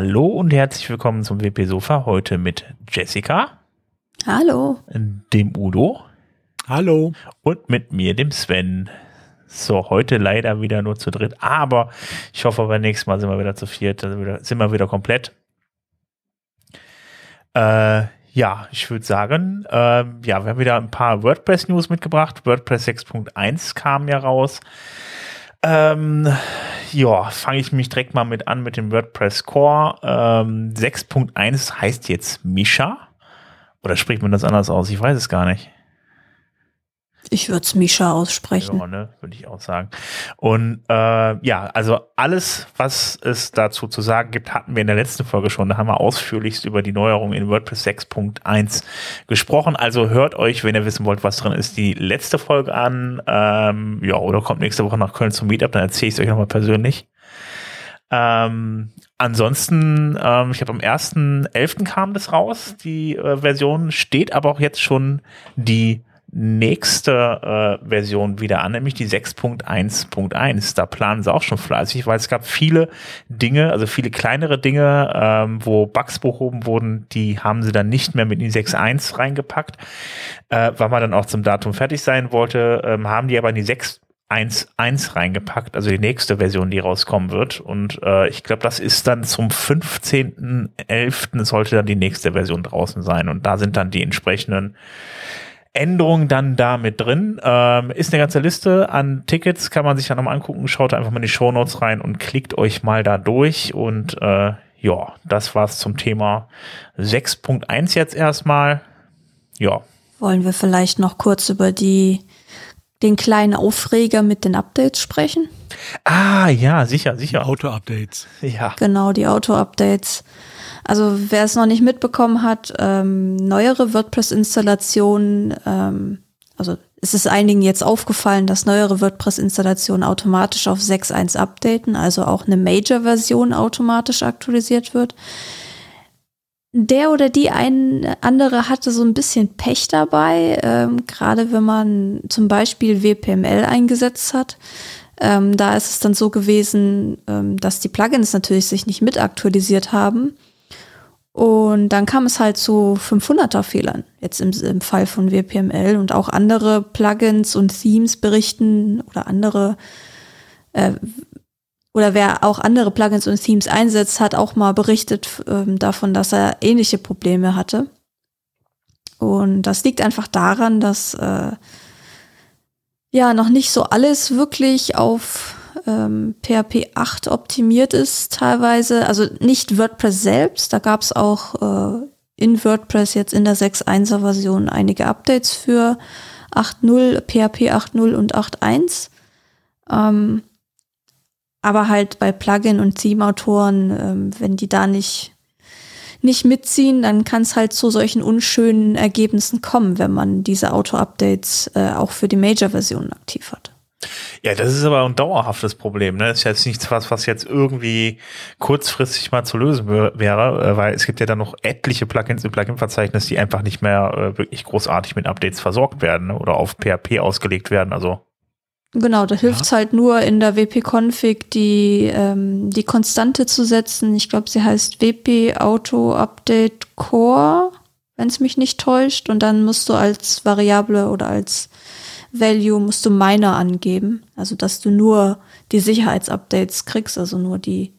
Hallo und herzlich willkommen zum WP Sofa. Heute mit Jessica. Hallo. Dem Udo. Hallo. Und mit mir, dem Sven. So, heute leider wieder nur zu dritt, aber ich hoffe, beim nächsten Mal sind wir wieder zu viert, sind wir wieder, sind wir wieder komplett. Äh, ja, ich würde sagen, äh, ja, wir haben wieder ein paar WordPress-News mitgebracht. WordPress 6.1 kam ja raus. Ähm, ja, fange ich mich direkt mal mit an mit dem WordPress Core. Ähm, 6.1 heißt jetzt Misha. Oder spricht man das anders aus? Ich weiß es gar nicht. Ich würde es Misha aussprechen. Ja, ne, würde ich auch sagen. Und äh, ja, also alles, was es dazu zu sagen gibt, hatten wir in der letzten Folge schon. Da haben wir ausführlichst über die Neuerung in WordPress 6.1 gesprochen. Also hört euch, wenn ihr wissen wollt, was drin ist, die letzte Folge an. Ähm, ja, oder kommt nächste Woche nach Köln zum Meetup, dann erzähle ich es euch nochmal persönlich. Ähm, ansonsten, ähm, ich habe am 1.11. kam das raus, die äh, Version, steht aber auch jetzt schon die nächste äh, Version wieder an, nämlich die 6.1.1. Da planen sie auch schon fleißig, weil es gab viele Dinge, also viele kleinere Dinge, ähm, wo Bugs behoben wurden, die haben sie dann nicht mehr mit in die 6.1 reingepackt, äh, weil man dann auch zum Datum fertig sein wollte, ähm, haben die aber in die 6 1.1 reingepackt, also die nächste Version, die rauskommen wird. Und äh, ich glaube, das ist dann zum 15.11. sollte dann die nächste Version draußen sein. Und da sind dann die entsprechenden Änderungen dann da mit drin. Ähm, ist eine ganze Liste an Tickets, kann man sich dann nochmal angucken. Schaut einfach mal in die Show Notes rein und klickt euch mal da durch. Und äh, ja, das war's zum Thema 6.1 jetzt erstmal. Ja. Wollen wir vielleicht noch kurz über die den kleinen Aufreger mit den Updates sprechen? Ah, ja, sicher, sicher. Auto-Updates. Ja. Genau, die Auto-Updates. Also wer es noch nicht mitbekommen hat, ähm, neuere WordPress-Installationen, ähm, also es ist einigen jetzt aufgefallen, dass neuere WordPress-Installationen automatisch auf 6.1 updaten, also auch eine Major-Version automatisch aktualisiert wird. Der oder die ein andere hatte so ein bisschen Pech dabei, ähm, gerade wenn man zum Beispiel WPML eingesetzt hat. Ähm, da ist es dann so gewesen, ähm, dass die Plugins natürlich sich nicht mit aktualisiert haben und dann kam es halt zu 500er Fehlern, jetzt im, im, Fall von WPML und auch andere Plugins und Themes berichten oder andere, äh, oder wer auch andere Plugins und Themes einsetzt, hat auch mal berichtet äh, davon, dass er ähnliche Probleme hatte. Und das liegt einfach daran, dass äh, ja noch nicht so alles wirklich auf ähm, PHP 8 optimiert ist teilweise. Also nicht WordPress selbst, da gab es auch äh, in WordPress jetzt in der 6.1er Version einige Updates für 8.0, PHP 8.0 und 8.1. Ähm, aber halt bei Plugin- und Theme-Autoren, ähm, wenn die da nicht, nicht mitziehen, dann kann es halt zu solchen unschönen Ergebnissen kommen, wenn man diese Auto-Updates äh, auch für die Major-Versionen aktiv hat. Ja, das ist aber ein dauerhaftes Problem. Ne? Das ist jetzt nichts, was, was jetzt irgendwie kurzfristig mal zu lösen wäre, äh, weil es gibt ja dann noch etliche Plugins im Plugin-Verzeichnis, die einfach nicht mehr äh, wirklich großartig mit Updates versorgt werden ne? oder auf PHP ausgelegt werden. Also Genau, da hilft es halt nur in der WP-Config die, ähm, die Konstante zu setzen. Ich glaube, sie heißt WP Auto Update Core, wenn es mich nicht täuscht. Und dann musst du als Variable oder als Value musst du Miner angeben, also dass du nur die Sicherheitsupdates kriegst, also nur die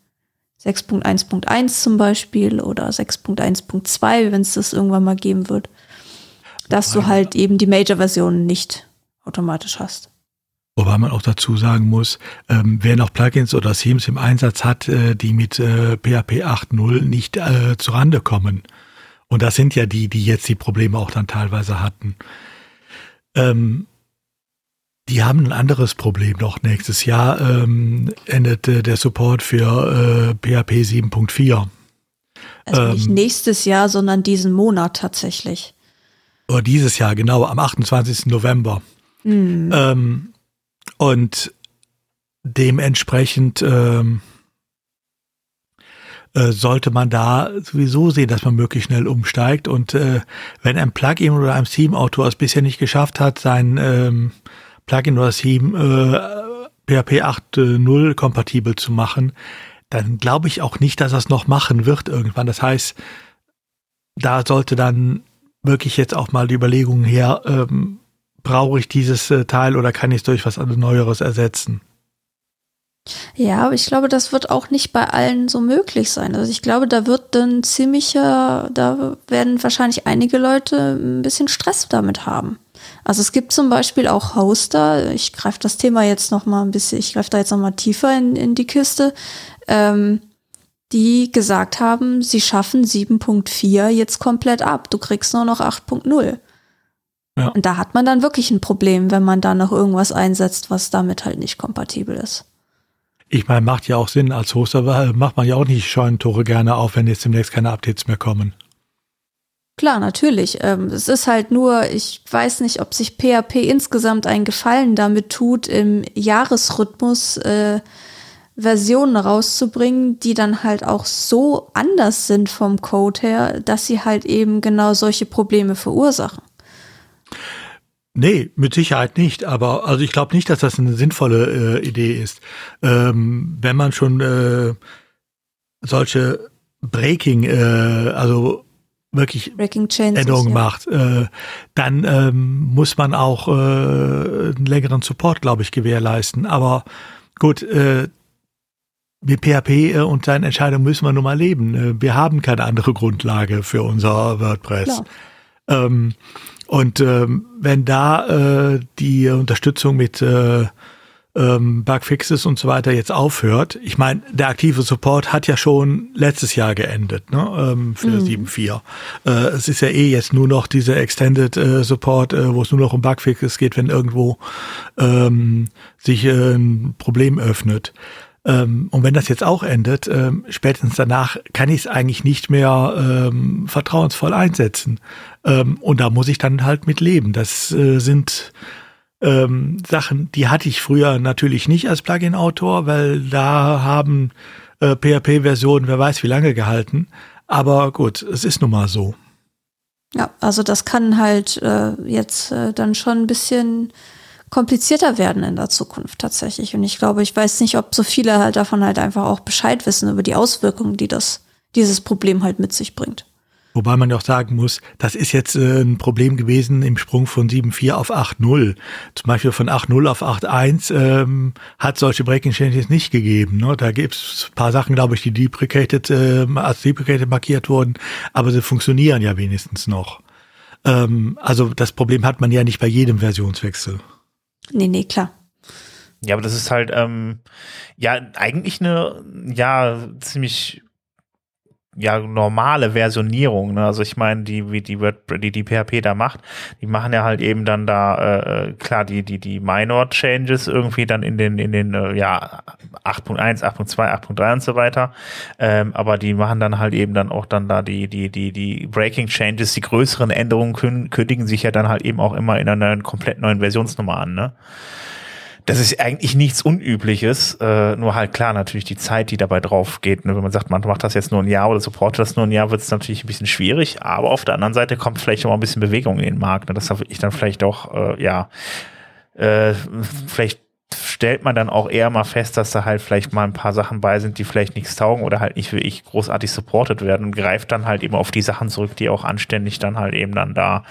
6.1.1 zum Beispiel oder 6.1.2, wenn es das irgendwann mal geben wird, dass du halt eben die Major-Version nicht automatisch hast. Wobei man auch dazu sagen muss, ähm, wer noch Plugins oder Themes im Einsatz hat, äh, die mit äh, PHP 8.0 nicht äh, zurande kommen. Und das sind ja die, die jetzt die Probleme auch dann teilweise hatten. Ähm, die haben ein anderes Problem noch. Nächstes Jahr ähm, endet äh, der Support für äh, PHP 7.4. Also ähm, nicht nächstes Jahr, sondern diesen Monat tatsächlich. Oder dieses Jahr, genau, am 28. November. Mhm. Ähm, und dementsprechend ähm, äh, sollte man da sowieso sehen, dass man möglichst schnell umsteigt. Und äh, wenn ein Plugin oder ein Theme-Autor es bisher nicht geschafft hat, sein ähm, Plugin oder Theme äh, PHP 8.0 kompatibel zu machen, dann glaube ich auch nicht, dass es noch machen wird irgendwann. Das heißt, da sollte dann wirklich jetzt auch mal die Überlegungen her, ähm, brauche ich dieses äh, Teil oder kann ich es durch was Neueres ersetzen? Ja, aber ich glaube, das wird auch nicht bei allen so möglich sein. Also ich glaube, da wird dann ziemlicher, da werden wahrscheinlich einige Leute ein bisschen Stress damit haben. Also es gibt zum Beispiel auch Hoster, ich greife das Thema jetzt noch mal ein bisschen, ich greife da jetzt noch mal tiefer in, in die Kiste, ähm, die gesagt haben, sie schaffen 7.4 jetzt komplett ab. Du kriegst nur noch 8.0. Ja. Und da hat man dann wirklich ein Problem, wenn man da noch irgendwas einsetzt, was damit halt nicht kompatibel ist. Ich meine, macht ja auch Sinn. Als Hoster macht man ja auch nicht Scheunentore gerne auf, wenn jetzt demnächst keine Updates mehr kommen. Klar, natürlich. Ähm, es ist halt nur, ich weiß nicht, ob sich PHP insgesamt einen Gefallen damit tut, im Jahresrhythmus äh, Versionen rauszubringen, die dann halt auch so anders sind vom Code her, dass sie halt eben genau solche Probleme verursachen. Nee, mit Sicherheit nicht. Aber also ich glaube nicht, dass das eine sinnvolle äh, Idee ist. Ähm, wenn man schon äh, solche Breaking, äh, also wirklich Änderungen ja. macht, äh, dann ähm, muss man auch äh, einen längeren Support, glaube ich, gewährleisten. Aber gut, äh, mit PHP äh, und seinen Entscheidungen müssen wir nun mal leben. Äh, wir haben keine andere Grundlage für unser WordPress. Ähm, und ähm, wenn da äh, die Unterstützung mit ähm, Bugfixes und so weiter jetzt aufhört, ich meine, der aktive Support hat ja schon letztes Jahr geendet, ne, ähm, für mhm. 7.4. Äh, es ist ja eh jetzt nur noch dieser Extended äh, Support, äh, wo es nur noch um Bugfixes geht, wenn irgendwo ähm, sich äh, ein Problem öffnet. Ähm, und wenn das jetzt auch endet, ähm, spätestens danach kann ich es eigentlich nicht mehr ähm, vertrauensvoll einsetzen. Ähm, und da muss ich dann halt mit leben. Das äh, sind ähm, Sachen, die hatte ich früher natürlich nicht als Plugin-Autor, weil da haben äh, PHP-Versionen, wer weiß wie lange gehalten. Aber gut, es ist nun mal so. Ja, also das kann halt äh, jetzt äh, dann schon ein bisschen komplizierter werden in der Zukunft tatsächlich. Und ich glaube, ich weiß nicht, ob so viele halt davon halt einfach auch Bescheid wissen über die Auswirkungen, die das, dieses Problem halt mit sich bringt. Wobei man ja auch sagen muss, das ist jetzt äh, ein Problem gewesen im Sprung von 7.4 auf 8.0. Zum Beispiel von 8.0 auf 8.1 ähm, hat solche Breaking Changes nicht gegeben. Ne? Da gibt es ein paar Sachen, glaube ich, die deprecated, äh, als deprecated markiert wurden, aber sie funktionieren ja wenigstens noch. Ähm, also das Problem hat man ja nicht bei jedem Versionswechsel. Nee, nee, klar. Ja, aber das ist halt, ähm, ja, eigentlich eine, ja, ziemlich ja normale Versionierung. Ne? Also ich meine, die wie die wird die die PHP da macht, die machen ja halt eben dann da äh, klar die die die Minor Changes irgendwie dann in den in den äh, ja 8.1, 8.2, 8.3 und so weiter. Ähm, aber die machen dann halt eben dann auch dann da die die die die Breaking Changes, die größeren Änderungen kündigen sich ja dann halt eben auch immer in einer komplett neuen Versionsnummer an. Ne? Das ist eigentlich nichts Unübliches, äh, nur halt klar natürlich die Zeit, die dabei drauf geht. Ne? Wenn man sagt, man macht das jetzt nur ein Jahr oder supportet das nur ein Jahr, wird es natürlich ein bisschen schwierig, aber auf der anderen Seite kommt vielleicht noch mal ein bisschen Bewegung in den Markt. Ne? Das habe ich dann vielleicht auch, äh, ja, äh, vielleicht stellt man dann auch eher mal fest, dass da halt vielleicht mal ein paar Sachen bei sind, die vielleicht nichts taugen oder halt nicht wirklich großartig supported werden und greift dann halt eben auf die Sachen zurück, die auch anständig dann halt eben dann da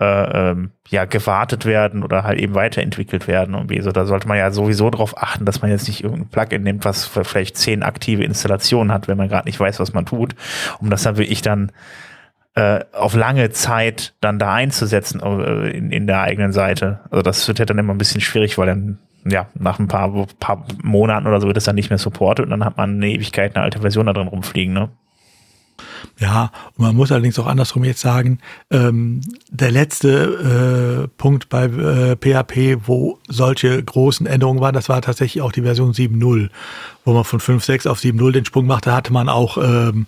äh, ähm, ja gewartet werden oder halt eben weiterentwickelt werden und wie so. Da sollte man ja sowieso darauf achten, dass man jetzt nicht irgendein Plugin nimmt, was vielleicht zehn aktive Installationen hat, wenn man gerade nicht weiß, was man tut, um das dann wirklich dann äh, auf lange Zeit dann da einzusetzen äh, in, in der eigenen Seite. Also das wird ja dann immer ein bisschen schwierig, weil dann ja, nach ein paar, paar Monaten oder so wird es dann nicht mehr supportet und dann hat man eine Ewigkeit eine alte Version da drin rumfliegen, ne? Ja, und man muss allerdings auch andersrum jetzt sagen, ähm, der letzte äh, Punkt bei äh, PHP, wo solche großen Änderungen waren, das war tatsächlich auch die Version 7.0, wo man von 5.6 auf 7.0 den Sprung machte, hatte man auch ähm,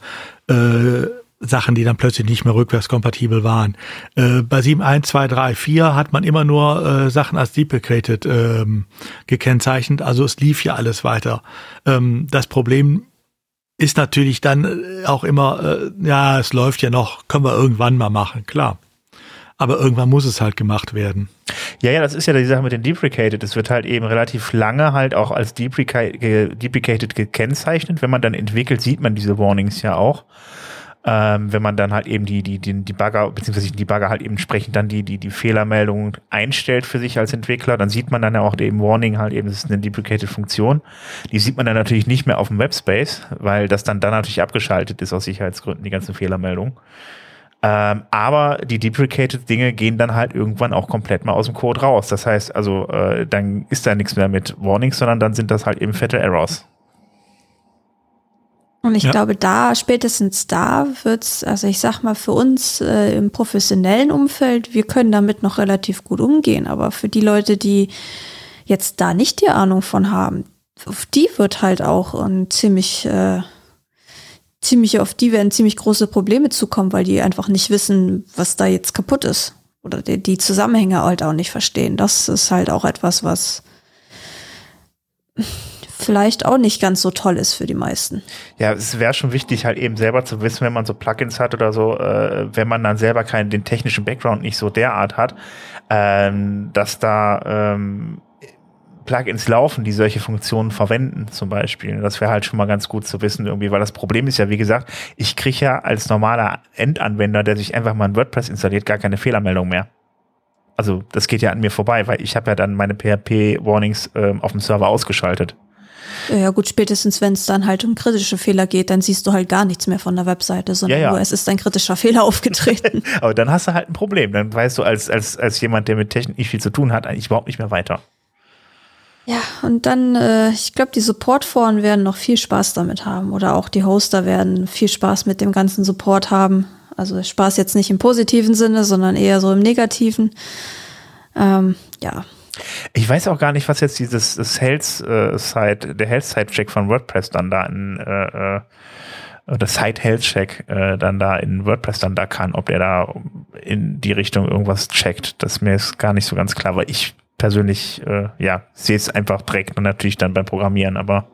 äh, Sachen, die dann plötzlich nicht mehr rückwärtskompatibel waren. Äh, bei 7.1.2.3.4 hat man immer nur äh, Sachen als deprecated ähm, gekennzeichnet, also es lief ja alles weiter. Ähm, das Problem ist natürlich dann äh, auch immer, äh, ja, es läuft ja noch, können wir irgendwann mal machen, klar. Aber irgendwann muss es halt gemacht werden. Ja, ja, das ist ja die Sache mit den Deprecated. Es wird halt eben relativ lange halt auch als Deprecated gekennzeichnet. Wenn man dann entwickelt, sieht man diese Warnings ja auch. Ähm, wenn man dann halt eben die, die, die, die Bagger, beziehungsweise die Bagger halt eben entsprechend dann die, die, die Fehlermeldung einstellt für sich als Entwickler, dann sieht man dann ja auch eben Warning halt eben, das ist eine deprecated Funktion. Die sieht man dann natürlich nicht mehr auf dem Webspace, weil das dann dann natürlich abgeschaltet ist aus Sicherheitsgründen, die ganzen Fehlermeldungen. Ähm, aber die deprecated Dinge gehen dann halt irgendwann auch komplett mal aus dem Code raus. Das heißt also, äh, dann ist da nichts mehr mit Warnings, sondern dann sind das halt eben fette Errors. Und ich ja. glaube, da, spätestens da wird's, also ich sag mal, für uns äh, im professionellen Umfeld, wir können damit noch relativ gut umgehen. Aber für die Leute, die jetzt da nicht die Ahnung von haben, auf die wird halt auch ein ziemlich äh, ziemlich auf die werden ziemlich große Probleme zukommen, weil die einfach nicht wissen, was da jetzt kaputt ist. Oder die, die Zusammenhänge halt auch nicht verstehen. Das ist halt auch etwas, was vielleicht auch nicht ganz so toll ist für die meisten. Ja, es wäre schon wichtig, halt eben selber zu wissen, wenn man so Plugins hat oder so, äh, wenn man dann selber keinen, den technischen Background nicht so derart hat, ähm, dass da ähm, Plugins laufen, die solche Funktionen verwenden, zum Beispiel. Das wäre halt schon mal ganz gut zu wissen, irgendwie, weil das Problem ist ja, wie gesagt, ich kriege ja als normaler Endanwender, der sich einfach mal ein WordPress installiert, gar keine Fehlermeldung mehr. Also das geht ja an mir vorbei, weil ich habe ja dann meine PHP-Warnings ähm, auf dem Server ausgeschaltet. Ja gut, spätestens wenn es dann halt um kritische Fehler geht, dann siehst du halt gar nichts mehr von der Webseite, sondern ja, ja. nur es ist ein kritischer Fehler aufgetreten. Aber dann hast du halt ein Problem. Dann weißt du als, als, als jemand, der mit Technik nicht viel zu tun hat, eigentlich überhaupt nicht mehr weiter. Ja, und dann, äh, ich glaube, die Support-Foren werden noch viel Spaß damit haben. Oder auch die Hoster werden viel Spaß mit dem ganzen Support haben. Also Spaß jetzt nicht im positiven Sinne, sondern eher so im negativen. Ähm, ja. Ich weiß auch gar nicht, was jetzt dieses das Health äh, Site, der Health Site Check von WordPress dann da in äh, äh oder Site Health Check äh, dann da in WordPress dann da kann, ob der da in die Richtung irgendwas checkt. Das mir ist gar nicht so ganz klar, weil ich persönlich, äh, ja, sehe es einfach direkt natürlich dann beim Programmieren, aber.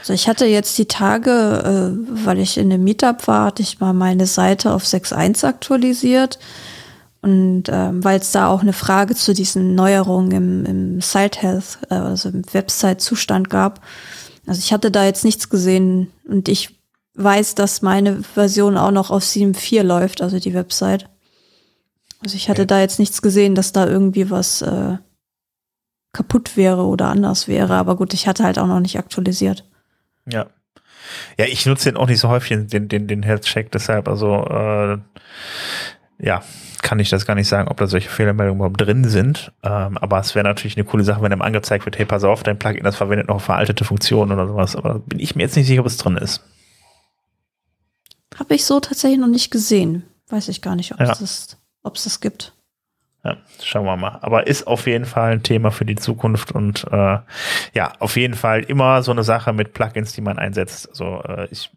Also ich hatte jetzt die Tage, äh, weil ich in einem Meetup war, hatte ich mal meine Seite auf 6.1 aktualisiert. Und ähm, weil es da auch eine Frage zu diesen Neuerungen im, im Site Health, äh, also im Website-Zustand gab. Also ich hatte da jetzt nichts gesehen und ich weiß, dass meine Version auch noch auf 7.4 läuft, also die Website. Also ich hatte okay. da jetzt nichts gesehen, dass da irgendwie was äh, kaputt wäre oder anders wäre. Aber gut, ich hatte halt auch noch nicht aktualisiert. Ja. Ja, ich nutze den auch nicht so häufig, den, den, den Health Check, deshalb, also äh, ja, kann ich das gar nicht sagen, ob da solche Fehlermeldungen überhaupt drin sind. Ähm, aber es wäre natürlich eine coole Sache, wenn einem angezeigt wird, hey, pass auf, dein Plugin, das verwendet noch veraltete Funktionen oder sowas. Aber bin ich mir jetzt nicht sicher, ob es drin ist. Habe ich so tatsächlich noch nicht gesehen. Weiß ich gar nicht, ob ja. es das ob es das gibt. Ja, schauen wir mal. Aber ist auf jeden Fall ein Thema für die Zukunft und äh, ja, auf jeden Fall immer so eine Sache mit Plugins, die man einsetzt. Also äh, ich,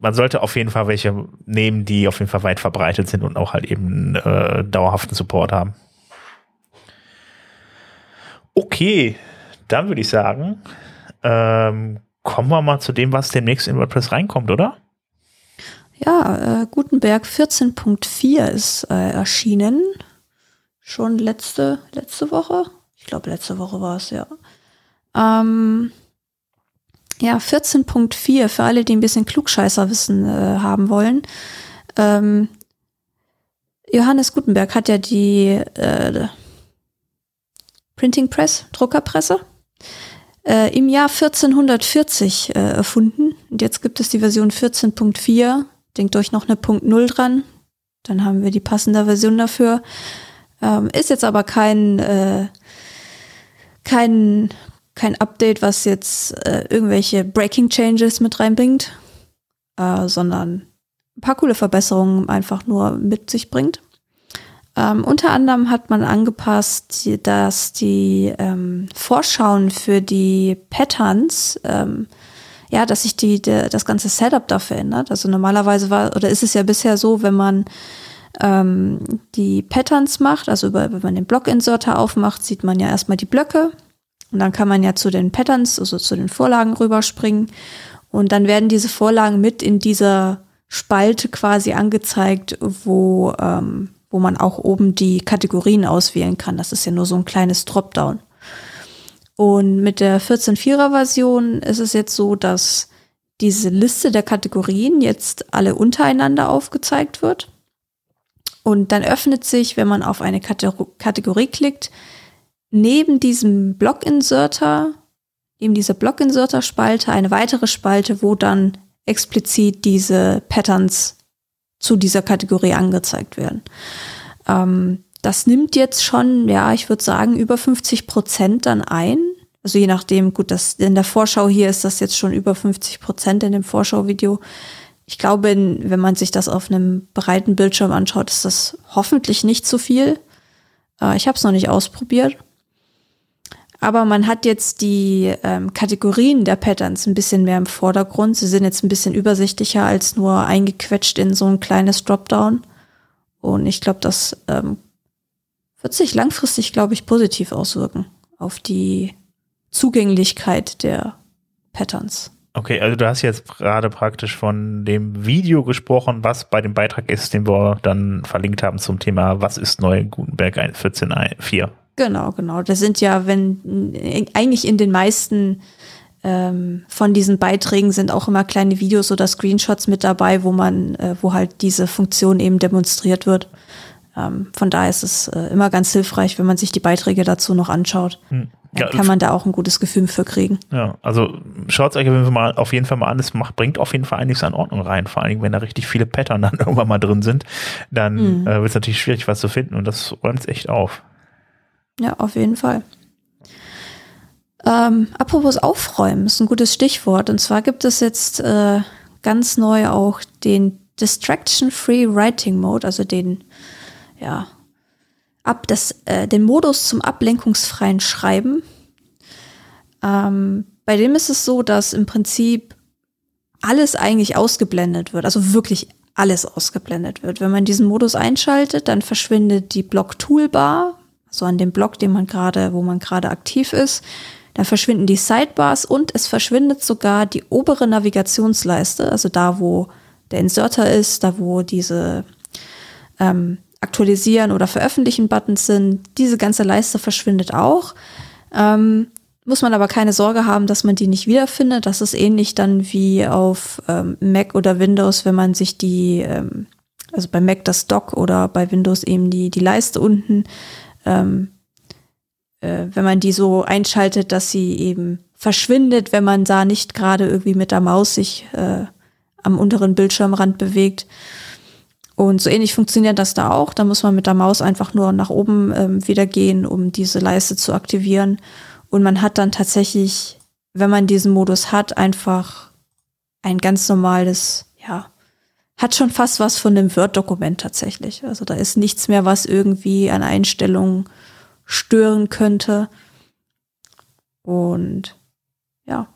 man sollte auf jeden Fall welche nehmen, die auf jeden Fall weit verbreitet sind und auch halt eben äh, dauerhaften Support haben. Okay, dann würde ich sagen, ähm, kommen wir mal zu dem, was demnächst in WordPress reinkommt, oder? Ja, äh, Gutenberg 14.4 ist äh, erschienen. Schon letzte, letzte Woche. Ich glaube, letzte Woche war es, ja. Ähm, ja, 14.4 für alle, die ein bisschen Klugscheißerwissen äh, haben wollen. Ähm, Johannes Gutenberg hat ja die äh, Printing Press, Druckerpresse, äh, im Jahr 1440 äh, erfunden. Und jetzt gibt es die Version 14.4 denkt euch noch eine Punkt Null dran. Dann haben wir die passende Version dafür. Ähm, ist jetzt aber kein, äh, kein, kein Update, was jetzt äh, irgendwelche Breaking Changes mit reinbringt, äh, sondern ein paar coole Verbesserungen einfach nur mit sich bringt. Ähm, unter anderem hat man angepasst, dass die ähm, Vorschauen für die Patterns ähm, ja, dass sich die, der, das ganze Setup da verändert. Also normalerweise war, oder ist es ja bisher so, wenn man ähm, die Patterns macht, also über, wenn man den Block-Inserter aufmacht, sieht man ja erstmal die Blöcke und dann kann man ja zu den Patterns, also zu den Vorlagen rüberspringen und dann werden diese Vorlagen mit in dieser Spalte quasi angezeigt, wo, ähm, wo man auch oben die Kategorien auswählen kann. Das ist ja nur so ein kleines Dropdown. Und mit der 14.4er Version ist es jetzt so, dass diese Liste der Kategorien jetzt alle untereinander aufgezeigt wird. Und dann öffnet sich, wenn man auf eine Kategorie klickt, neben diesem Block-Inserter, neben dieser Block-Inserter-Spalte eine weitere Spalte, wo dann explizit diese Patterns zu dieser Kategorie angezeigt werden. Ähm, das nimmt jetzt schon, ja, ich würde sagen, über 50 Prozent dann ein. Also je nachdem, gut, das in der Vorschau hier ist das jetzt schon über 50 Prozent in dem Vorschauvideo. Ich glaube, wenn man sich das auf einem breiten Bildschirm anschaut, ist das hoffentlich nicht zu viel. Äh, ich habe es noch nicht ausprobiert. Aber man hat jetzt die ähm, Kategorien der Patterns ein bisschen mehr im Vordergrund. Sie sind jetzt ein bisschen übersichtlicher als nur eingequetscht in so ein kleines Dropdown. Und ich glaube, das ähm, wird sich langfristig, glaube ich, positiv auswirken auf die Zugänglichkeit der Patterns. Okay, also du hast jetzt gerade praktisch von dem Video gesprochen, was bei dem Beitrag ist, den wir dann verlinkt haben zum Thema, was ist neu Gutenberg 14.4. Genau, genau. Das sind ja, wenn eigentlich in den meisten ähm, von diesen Beiträgen sind auch immer kleine Videos oder Screenshots mit dabei, wo man, äh, wo halt diese Funktion eben demonstriert wird. Ähm, von daher ist es äh, immer ganz hilfreich, wenn man sich die Beiträge dazu noch anschaut. Hm. Dann ja, kann man da auch ein gutes Gefühl für kriegen. Ja, also schaut es euch auf jeden Fall mal an. Es macht, bringt auf jeden Fall einiges an Ordnung rein. Vor allen Dingen, wenn da richtig viele Pattern dann irgendwann mal drin sind, dann mhm. äh, wird es natürlich schwierig, was zu finden. Und das räumt es echt auf. Ja, auf jeden Fall. Ähm, apropos Aufräumen ist ein gutes Stichwort. Und zwar gibt es jetzt äh, ganz neu auch den Distraction-Free Writing Mode, also den, ja, ab das, äh, den Modus zum ablenkungsfreien Schreiben. Ähm, bei dem ist es so, dass im Prinzip alles eigentlich ausgeblendet wird, also wirklich alles ausgeblendet wird. Wenn man diesen Modus einschaltet, dann verschwindet die Block-Toolbar, so an dem Block, den man gerade, wo man gerade aktiv ist. Dann verschwinden die Sidebars und es verschwindet sogar die obere Navigationsleiste, also da, wo der Inserter ist, da, wo diese ähm, Aktualisieren oder Veröffentlichen Buttons sind. Diese ganze Leiste verschwindet auch. Ähm, muss man aber keine Sorge haben, dass man die nicht wiederfindet. Das ist ähnlich dann wie auf ähm, Mac oder Windows, wenn man sich die, ähm, also bei Mac das Dock oder bei Windows eben die, die Leiste unten ähm, äh, wenn man die so einschaltet, dass sie eben verschwindet, wenn man da nicht gerade irgendwie mit der Maus sich äh, am unteren Bildschirmrand bewegt. Und so ähnlich funktioniert das da auch. Da muss man mit der Maus einfach nur nach oben ähm, wieder gehen, um diese Leiste zu aktivieren. Und man hat dann tatsächlich, wenn man diesen Modus hat, einfach ein ganz normales, ja, hat schon fast was von einem Word-Dokument tatsächlich. Also da ist nichts mehr, was irgendwie an Einstellungen stören könnte. Und ja.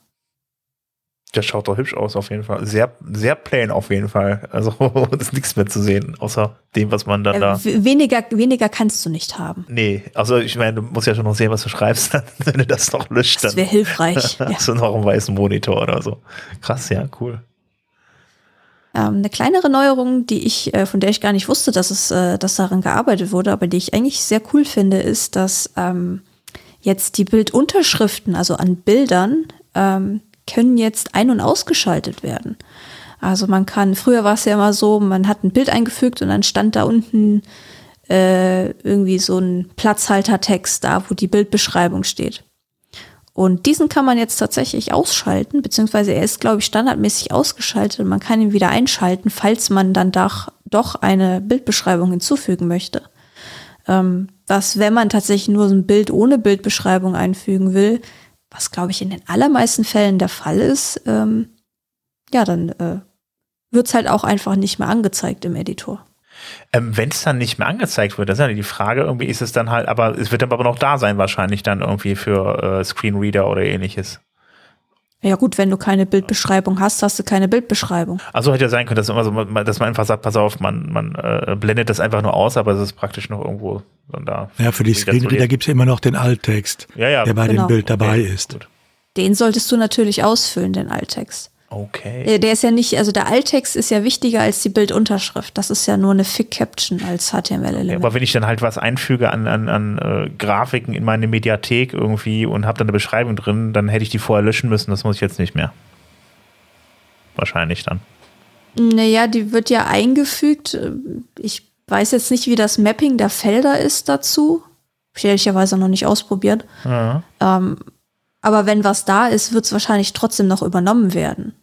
Das schaut doch hübsch aus, auf jeden Fall. Sehr, sehr plain auf jeden Fall. Also ist nichts mehr zu sehen, außer dem, was man dann äh, da. Weniger, weniger kannst du nicht haben. Nee, also ich meine, du musst ja schon noch sehen, was du schreibst, wenn du das noch löscht. Das wäre hilfreich. hast du noch einen weißen Monitor oder so. Krass, ja, cool. Ähm, eine kleinere Neuerung, die ich, äh, von der ich gar nicht wusste, dass es, äh, dass daran gearbeitet wurde, aber die ich eigentlich sehr cool finde, ist, dass ähm, jetzt die Bildunterschriften, also an Bildern, ähm, können jetzt ein- und ausgeschaltet werden. Also man kann, früher war es ja immer so, man hat ein Bild eingefügt und dann stand da unten äh, irgendwie so ein Platzhaltertext da, wo die Bildbeschreibung steht. Und diesen kann man jetzt tatsächlich ausschalten, beziehungsweise er ist, glaube ich, standardmäßig ausgeschaltet und man kann ihn wieder einschalten, falls man dann doch, doch eine Bildbeschreibung hinzufügen möchte. Ähm, was, wenn man tatsächlich nur so ein Bild ohne Bildbeschreibung einfügen will, was, glaube ich, in den allermeisten Fällen der Fall ist, ähm, ja, dann äh, wird es halt auch einfach nicht mehr angezeigt im Editor. Ähm, Wenn es dann nicht mehr angezeigt wird, das ist ja die Frage, irgendwie ist es dann halt, aber es wird aber noch da sein wahrscheinlich dann irgendwie für äh, Screenreader oder ähnliches. Ja gut, wenn du keine Bildbeschreibung hast, hast du keine Bildbeschreibung. Also hätte ja sein können, dass, immer so, dass man einfach sagt, pass auf, man, man äh, blendet das einfach nur aus, aber es ist praktisch noch irgendwo dann da. Ja, für die Screenreader gibt es immer noch den Alttext, ja, ja, der bei genau. dem Bild dabei okay, ist. Gut. Den solltest du natürlich ausfüllen, den Alttext. Okay. Der ist ja nicht, also der Alttext ist ja wichtiger als die Bildunterschrift. Das ist ja nur eine Fick-Caption als HTML-Element. Okay, aber wenn ich dann halt was einfüge an, an, an äh, Grafiken in meine Mediathek irgendwie und habe dann eine Beschreibung drin, dann hätte ich die vorher löschen müssen. Das muss ich jetzt nicht mehr. Wahrscheinlich dann. Naja, die wird ja eingefügt. Ich weiß jetzt nicht, wie das Mapping der Felder ist dazu. Ehrlicherweise noch nicht ausprobiert. Ja. Ähm, aber wenn was da ist, wird es wahrscheinlich trotzdem noch übernommen werden.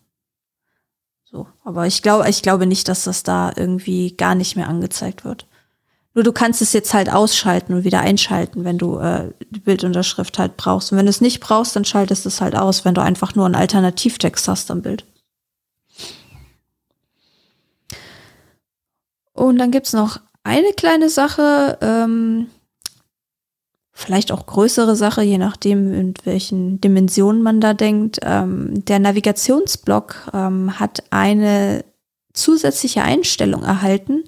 So, aber ich glaube, ich glaube nicht, dass das da irgendwie gar nicht mehr angezeigt wird. Nur du kannst es jetzt halt ausschalten und wieder einschalten, wenn du äh, die Bildunterschrift halt brauchst. Und wenn du es nicht brauchst, dann schaltest du es halt aus, wenn du einfach nur einen Alternativtext hast am Bild. Und dann gibt's noch eine kleine Sache, ähm, vielleicht auch größere Sache, je nachdem, in welchen Dimensionen man da denkt. Ähm, der Navigationsblock ähm, hat eine zusätzliche Einstellung erhalten.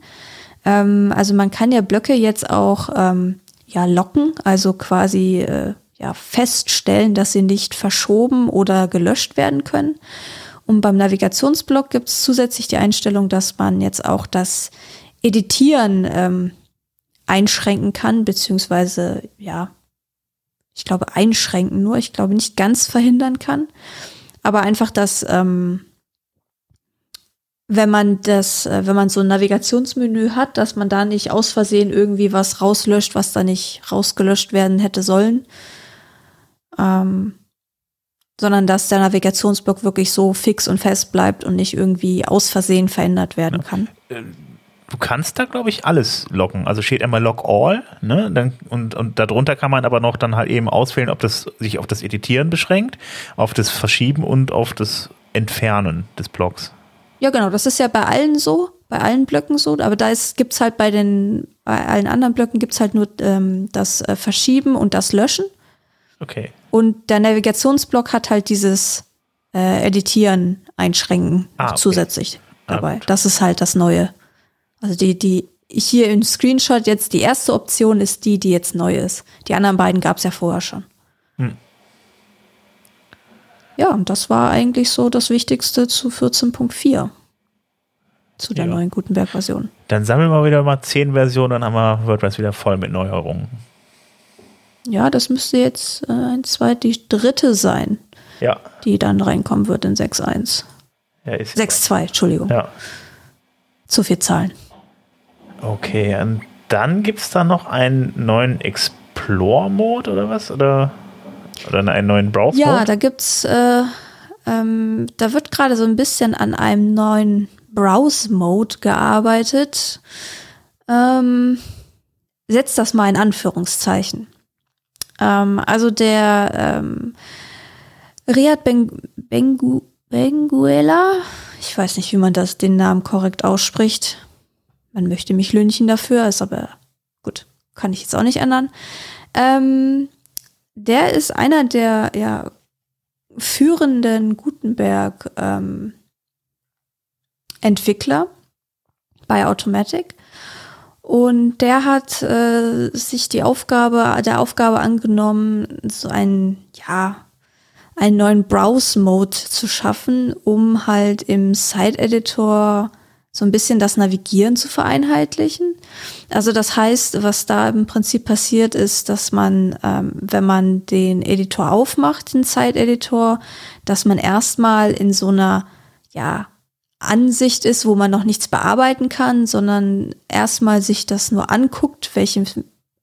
Ähm, also man kann ja Blöcke jetzt auch ähm, ja locken, also quasi äh, ja feststellen, dass sie nicht verschoben oder gelöscht werden können. Und beim Navigationsblock gibt es zusätzlich die Einstellung, dass man jetzt auch das Editieren ähm, einschränken kann, beziehungsweise, ja, ich glaube, einschränken nur, ich glaube nicht ganz verhindern kann. Aber einfach, dass, ähm, wenn man das, äh, wenn man so ein Navigationsmenü hat, dass man da nicht aus Versehen irgendwie was rauslöscht, was da nicht rausgelöscht werden hätte sollen. Ähm, sondern dass der Navigationsblock wirklich so fix und fest bleibt und nicht irgendwie aus Versehen verändert werden kann. Du kannst da, glaube ich, alles locken. Also steht einmal Log All, ne? Dann, und, und darunter kann man aber noch dann halt eben auswählen, ob das sich auf das Editieren beschränkt, auf das Verschieben und auf das Entfernen des Blocks. Ja, genau, das ist ja bei allen so, bei allen Blöcken so, aber da ist, gibt's halt bei den, bei allen anderen Blöcken gibt's halt nur ähm, das äh, Verschieben und das Löschen. Okay. Und der Navigationsblock hat halt dieses äh, Editieren, Einschränken Ah, okay. zusätzlich Ah, dabei. gut. das ist halt das Neue. Also die, die hier im Screenshot jetzt die erste Option ist die, die jetzt neu ist. Die anderen beiden gab's ja vorher schon. Hm. Ja, und das war eigentlich so das Wichtigste zu 14.4. Zu der Ja. neuen Gutenberg-Version. Dann sammeln wir wieder mal zehn Versionen, dann haben wir WordPress wieder voll mit Neuerungen. Ja, das müsste jetzt äh, ein zweit die dritte sein, Ja. die dann reinkommen wird in 6.1. ja ist 6.2, Entschuldigung. Ja. Zu viel Zahlen. Okay, und dann gibt es da noch einen neuen Explore-Mode oder was? Oder, oder einen neuen Browse-Mode? Ja, da gibt's, äh, ähm, da wird gerade so ein bisschen an einem neuen Browse-Mode gearbeitet. Ähm, setzt das mal in Anführungszeichen. Ähm, also der ähm, Riyad ben, Bengu, Benguela, ich weiß nicht, wie man das den Namen korrekt ausspricht. Man möchte mich lünchen dafür, ist aber gut, kann ich jetzt auch nicht ändern. Ähm, der ist einer der ja, führenden Gutenberg ähm, bei Automatic. Und der hat äh, sich die Aufgabe, der Aufgabe angenommen, so einen, ja, einen neuen Browse-Mode zu schaffen, um halt im Site-Editor so ein bisschen das Navigieren zu vereinheitlichen. Also das heißt, was da im Prinzip passiert ist, dass man, ähm, wenn man den Editor aufmacht, den Site-Editor, dass man erstmal in so einer, ja, Ansicht ist, wo man noch nichts bearbeiten kann, sondern erstmal sich das nur anguckt, welchem,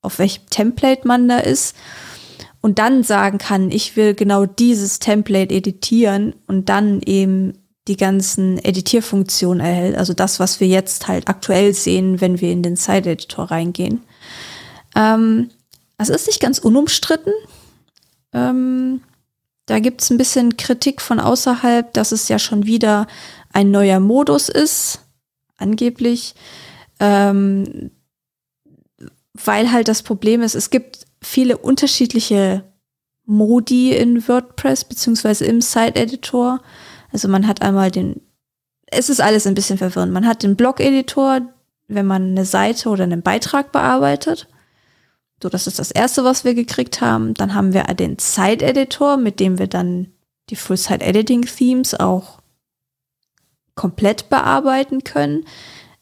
auf welchem Template man da ist und dann sagen kann, ich will genau dieses Template editieren und dann eben die ganzen Editierfunktionen erhält, also das, was wir jetzt halt aktuell sehen, wenn wir in den Site-Editor reingehen. Ähm, es ist nicht ganz unumstritten. Ähm, da gibt es ein bisschen Kritik von außerhalb, dass es ja schon wieder ein neuer Modus ist, angeblich, ähm, weil halt das Problem ist, es gibt viele unterschiedliche Modi in WordPress beziehungsweise im Site-Editor. Also man hat einmal den, es ist alles ein bisschen verwirrend. Man hat den Blog-Editor, wenn man eine Seite oder einen Beitrag bearbeitet. So, das ist das erste, was wir gekriegt haben. Dann haben wir den Site-Editor, mit dem wir dann die Full-Site-Editing-Themes auch komplett bearbeiten können,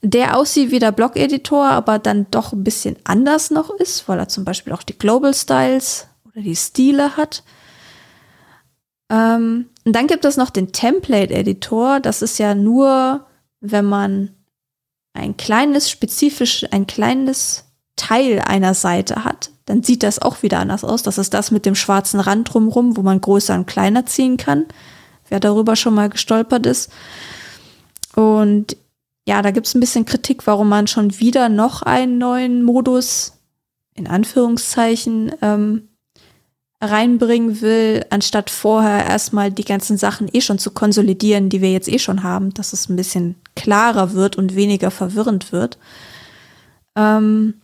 der aussieht wie der Blog-Editor, aber dann doch ein bisschen anders noch ist, weil er zum Beispiel auch die Global Styles oder die Stile hat. Ähm, und dann gibt es noch den Template-Editor. Das ist ja nur, wenn man ein kleines, spezifisch, ein kleines Teil einer Seite hat, dann sieht das auch wieder anders aus. Das ist das mit dem schwarzen Rand drumrum, wo man größer und kleiner ziehen kann. Wer darüber schon mal gestolpert ist. Und ja, da gibt es ein bisschen Kritik, warum man schon wieder noch einen neuen Modus, in Anführungszeichen, ähm, reinbringen will, anstatt vorher erstmal die ganzen Sachen eh schon zu konsolidieren, die wir jetzt eh schon haben, dass es ein bisschen klarer wird und weniger verwirrend wird. Ähm,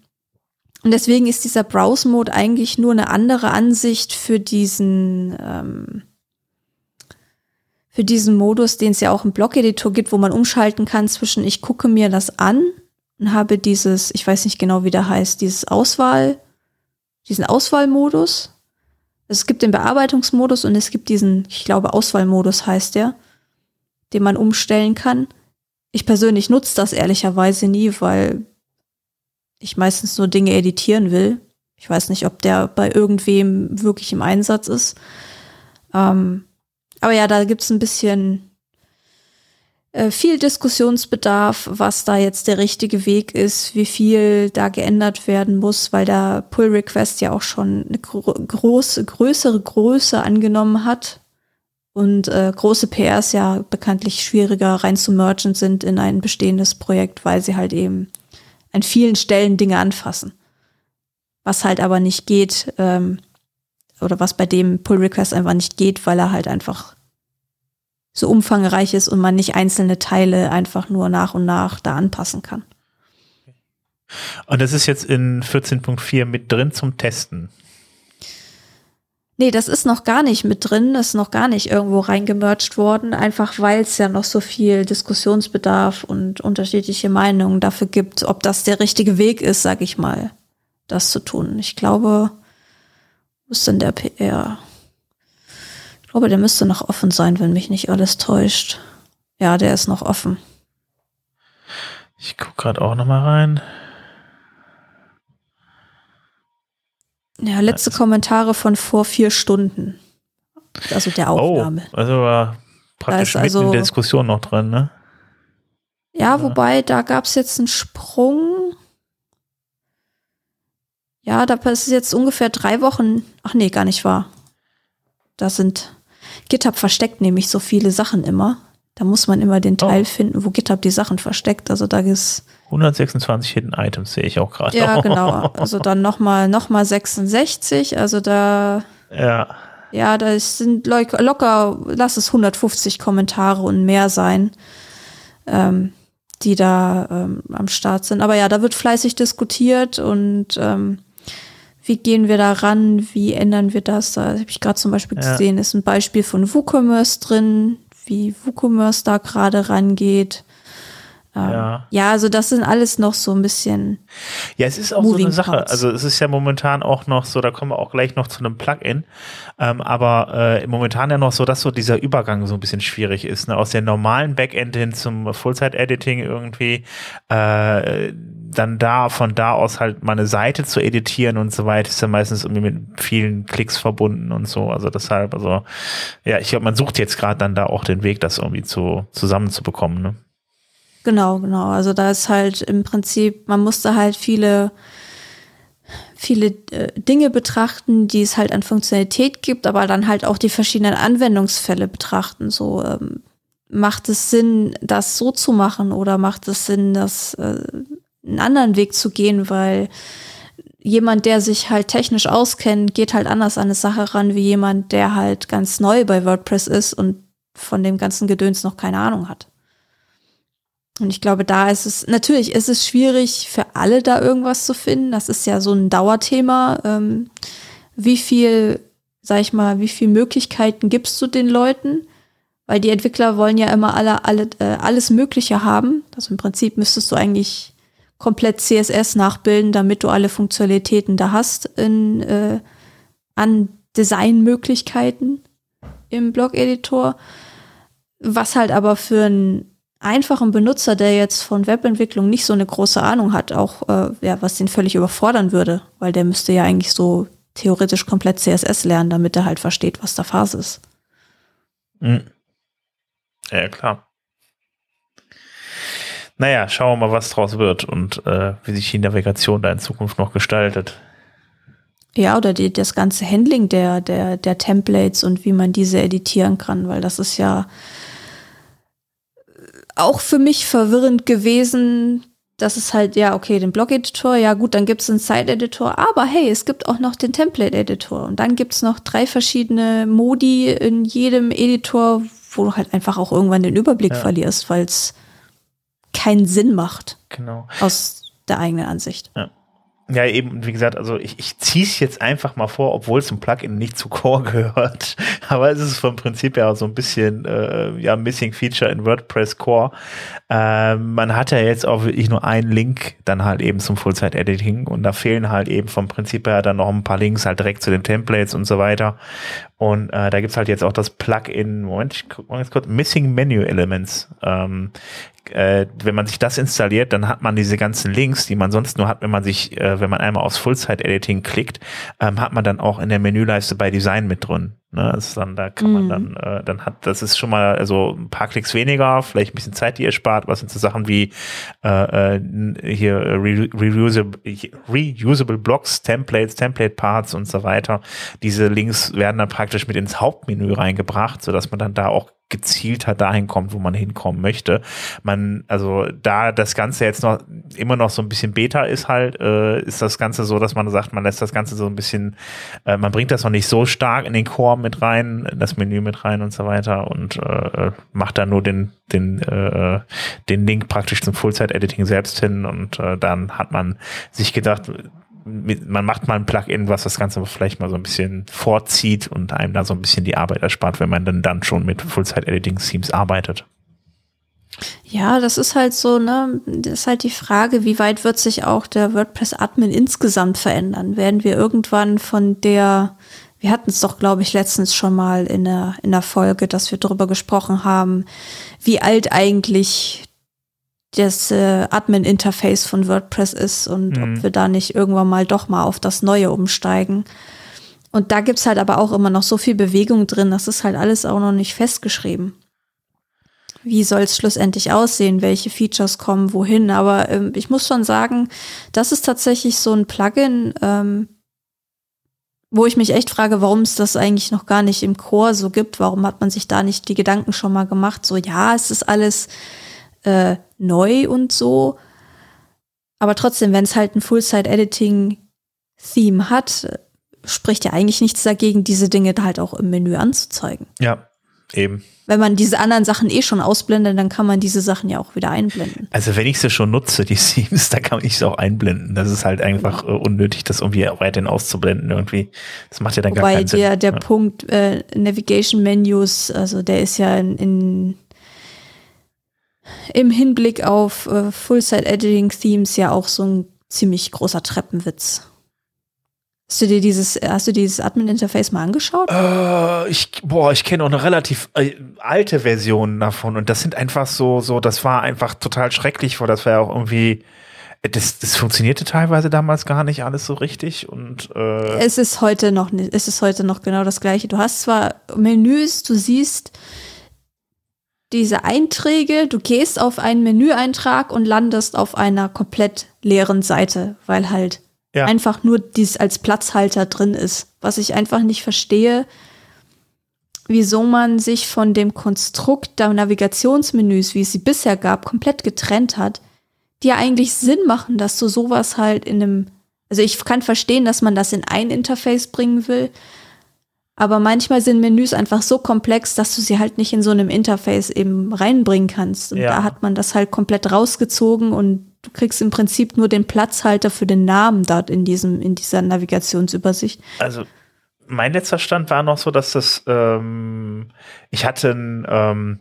und deswegen ist dieser Browse-Mode eigentlich nur eine andere Ansicht für diesen, ähm, für diesen Modus, den es ja auch im Blog-Editor gibt, wo man umschalten kann zwischen ich gucke mir das an und habe dieses, ich weiß nicht genau, wie der heißt, dieses Auswahl, diesen Auswahlmodus. Es gibt den Bearbeitungsmodus und es gibt diesen, ich glaube, Auswahlmodus heißt der, den man umstellen kann. Ich persönlich nutze das ehrlicherweise nie, weil ich meistens nur Dinge editieren will. Ich weiß nicht, ob der bei irgendwem wirklich im Einsatz ist. Ähm, aber ja, da gibt's ein bisschen viel Diskussionsbedarf, was da jetzt der richtige Weg ist, wie viel da geändert werden muss, weil der Pull Request ja auch schon eine gro große, größere Größe angenommen hat. Und äh, große PRs ja bekanntlich schwieriger rein zu mergen sind in ein bestehendes Projekt, weil sie halt eben an vielen Stellen Dinge anfassen. Was halt aber nicht geht, ähm, oder was bei dem Pull Request einfach nicht geht, weil er halt einfach so umfangreich ist und man nicht einzelne Teile einfach nur nach und nach da anpassen kann. Und das ist jetzt in 14.4 mit drin zum Testen. Nee, das ist noch gar nicht mit drin, das ist noch gar nicht irgendwo reingemercht worden, einfach weil es ja noch so viel Diskussionsbedarf und unterschiedliche Meinungen dafür gibt, ob das der richtige Weg ist, sag ich mal, das zu tun. Ich glaube, wo ist denn der PR? Glaube, der müsste noch offen sein, wenn mich nicht alles täuscht. Ja, der ist noch offen. Ich gucke gerade auch noch mal rein. Ja, letzte Kommentare von vor vier Stunden. Also der Aufnahme. Oh, also war praktisch mitten also, in der Diskussion noch drin, ne? Ja, wobei, da gab es jetzt einen Sprung. Ja, da ist jetzt ungefähr drei Wochen. Ach nee, gar nicht wahr. Da sind GitHub versteckt nämlich so viele Sachen immer. Da muss man immer den Teil oh. finden, wo GitHub die Sachen versteckt. Also da ist 126 Hidden Items sehe ich auch gerade. Ja, genau. Also dann nochmal noch mal 66. Also da. Ja. Ja, da sind locker, lass es 150 Kommentare und mehr sein, ähm, die da ähm, am Start sind. Aber ja, da wird fleißig diskutiert und ähm, wie gehen wir da ran, wie ändern wir das? Da habe ich gerade zum Beispiel ja. gesehen, ist ein Beispiel von WooCommerce drin, wie WooCommerce da gerade rangeht. Ähm, ja. ja, also das sind alles noch so ein bisschen. Ja, es ist auch so eine Sache. Parts. Also es ist ja momentan auch noch so, da kommen wir auch gleich noch zu einem Plugin. Ähm, aber äh, momentan ja noch so, dass so dieser Übergang so ein bisschen schwierig ist. Ne? Aus der normalen Backend hin zum Full-Site-Editing irgendwie. Äh, dann da, von da aus halt mal eine Seite zu editieren und so weiter, ist ja meistens irgendwie mit vielen Klicks verbunden und so. Also deshalb, also ja, ich glaube, man sucht jetzt gerade dann da auch den Weg, das irgendwie zu zusammenzubekommen. Ne? Genau, genau. Also da ist halt im Prinzip, man musste halt viele, viele äh, Dinge betrachten, die es halt an Funktionalität gibt, aber dann halt auch die verschiedenen Anwendungsfälle betrachten. So ähm, macht es Sinn, das so zu machen oder macht es Sinn, das äh, einen anderen Weg zu gehen, weil jemand, der sich halt technisch auskennt, geht halt anders an eine Sache ran, wie jemand, der halt ganz neu bei WordPress ist und von dem ganzen Gedöns noch keine Ahnung hat. Und ich glaube, da ist es, natürlich ist es schwierig für alle da irgendwas zu finden. Das ist ja so ein Dauerthema. Ähm, wie viel, sag ich mal, wie viel Möglichkeiten gibst du den Leuten? Weil die Entwickler wollen ja immer alle, alle äh, alles Mögliche haben. Also im Prinzip müsstest du eigentlich komplett CSS nachbilden, damit du alle Funktionalitäten da hast in, äh, an Designmöglichkeiten im Blog-Editor. Was halt aber für ein einfachen Benutzer, der jetzt von Webentwicklung nicht so eine große Ahnung hat, auch äh, ja, was den völlig überfordern würde, weil der müsste ja eigentlich so theoretisch komplett CSS lernen, damit er halt versteht, was da Phase ist. Mhm. Ja, klar. Naja, schauen wir mal, was draus wird und äh, wie sich die Navigation da in Zukunft noch gestaltet. Ja, oder die, das ganze Handling der, der, der Templates und wie man diese editieren kann, weil das ist ja auch für mich verwirrend gewesen. Das ist halt, ja, okay, den Blog-Editor, ja gut, dann gibt es einen Site-Editor, aber hey, es gibt auch noch den Template-Editor und dann gibt es noch drei verschiedene Modi in jedem Editor, wo du halt einfach auch irgendwann den Überblick ja. verlierst, weil es keinen Sinn macht. Genau. Aus der eigenen Ansicht. Ja. Ja, eben, wie gesagt, also ich, ich ziehe es jetzt einfach mal vor, obwohl es zum Plugin nicht zu Core gehört. Aber es ist vom Prinzip ja so ein bisschen, äh, ja, Missing Feature in WordPress Core. Äh, man hat ja jetzt auch wirklich nur einen Link dann halt eben zum Full-Site-Editing und da fehlen halt eben vom Prinzip her dann noch ein paar Links halt direkt zu den Templates und so weiter. Und äh, da gibt's halt jetzt auch das Plugin, Moment, ich guck mal ganz kurz, Missing Menu Elements. Ähm, äh, wenn man sich das installiert, dann hat man diese ganzen Links, die man sonst nur hat, wenn man sich, äh, wenn man einmal aufs Full-Site-Editing klickt, ähm, hat man dann auch in der Menüleiste bei Design mit drin. Ne? Das ist dann, da kann man mhm. dann, äh, dann hat, das ist schon mal also ein paar Klicks weniger, vielleicht ein bisschen Zeit, die ihr spart. Was sind so Sachen wie äh, äh hier re reusable, reusable Blocks, Templates, Template Parts und so weiter. Diese Links werden dann praktisch mit ins Hauptmenü reingebracht, so dass man dann da auch gezielter dahin kommt, wo man hinkommen möchte. Man, also da das Ganze jetzt noch immer noch so ein bisschen Beta ist halt, äh, ist das Ganze so, dass man sagt, man lässt das Ganze so ein bisschen, äh, man bringt das noch nicht so stark in den Core mit rein, in das Menü mit rein und so weiter und äh, macht da nur den, den, äh, den Link praktisch zum Full-Site-Editing selbst hin und äh, dann hat man sich gedacht, man macht mal ein Plugin, was das Ganze vielleicht mal so ein bisschen vorzieht und einem da so ein bisschen die Arbeit erspart, wenn man dann, dann schon mit Full-Site-Editing-Themes arbeitet. Ja, das ist halt so, ne, das ist halt die Frage, wie weit wird sich auch der WordPress-Admin insgesamt verändern? Werden wir irgendwann von der, wir hatten es doch, glaube ich, letztens schon mal in der, in der Folge, dass wir darüber gesprochen haben, wie alt eigentlich das äh, Admin-Interface von WordPress ist und mhm. ob wir da nicht irgendwann mal doch mal auf das Neue umsteigen. Und da gibt's halt aber auch immer noch so viel Bewegung drin, das ist halt alles auch noch nicht festgeschrieben. Wie soll es schlussendlich aussehen, welche Features kommen, wohin. Aber ähm, ich muss schon sagen, das ist tatsächlich so ein Plugin, ähm, wo ich mich echt frage, warum es das eigentlich noch gar nicht im Core so gibt. Warum hat man sich da nicht die Gedanken schon mal gemacht? So, ja, es ist alles äh, neu und so. Aber trotzdem, wenn es halt ein Full-Site-Editing-Theme hat, spricht ja eigentlich nichts dagegen, diese Dinge halt auch im Menü anzuzeigen. Ja, eben. Wenn man diese anderen Sachen eh schon ausblendet, dann kann man diese Sachen ja auch wieder einblenden. Also wenn ich sie schon nutze, die Themes, da kann ich sie auch einblenden. Das ist halt einfach äh, unnötig, das irgendwie weiterhin auszublenden irgendwie. Das macht ja dann Wobei gar keinen Sinn. Wobei der, der ja. Punkt äh, Navigation Menus, also der ist ja in, in im Hinblick auf äh, Full-Site-Editing-Themes ja auch so ein ziemlich großer Treppenwitz. Hast du dir dieses, hast du dieses Admin-Interface mal angeschaut? Äh, ich, boah, ich kenne auch eine relativ äh, alte Version davon und das sind einfach so, so, das war einfach total schrecklich, weil das war ja auch irgendwie, das, das funktionierte teilweise damals gar nicht alles so richtig und äh es ist heute noch es ist heute noch genau das gleiche. Du hast zwar Menüs, du siehst diese Einträge, du gehst auf einen Menüeintrag und landest auf einer komplett leeren Seite, weil halt ja. einfach nur dies als Platzhalter drin ist. Was ich einfach nicht verstehe, wieso man sich von dem Konstrukt der Navigationsmenüs, wie es sie bisher gab, komplett getrennt hat, die ja eigentlich Sinn machen, dass du sowas halt in einem, also ich kann verstehen, dass man das in ein Interface bringen will, aber manchmal sind Menüs einfach so komplex, dass du sie halt nicht in so einem Interface eben reinbringen kannst. Und ja. da hat man das halt komplett rausgezogen und du kriegst im Prinzip nur den Platzhalter für den Namen dort in diesem, in dieser Navigationsübersicht. Also mein letzter Stand war noch so, dass das, ähm, ich hatte ein, ähm,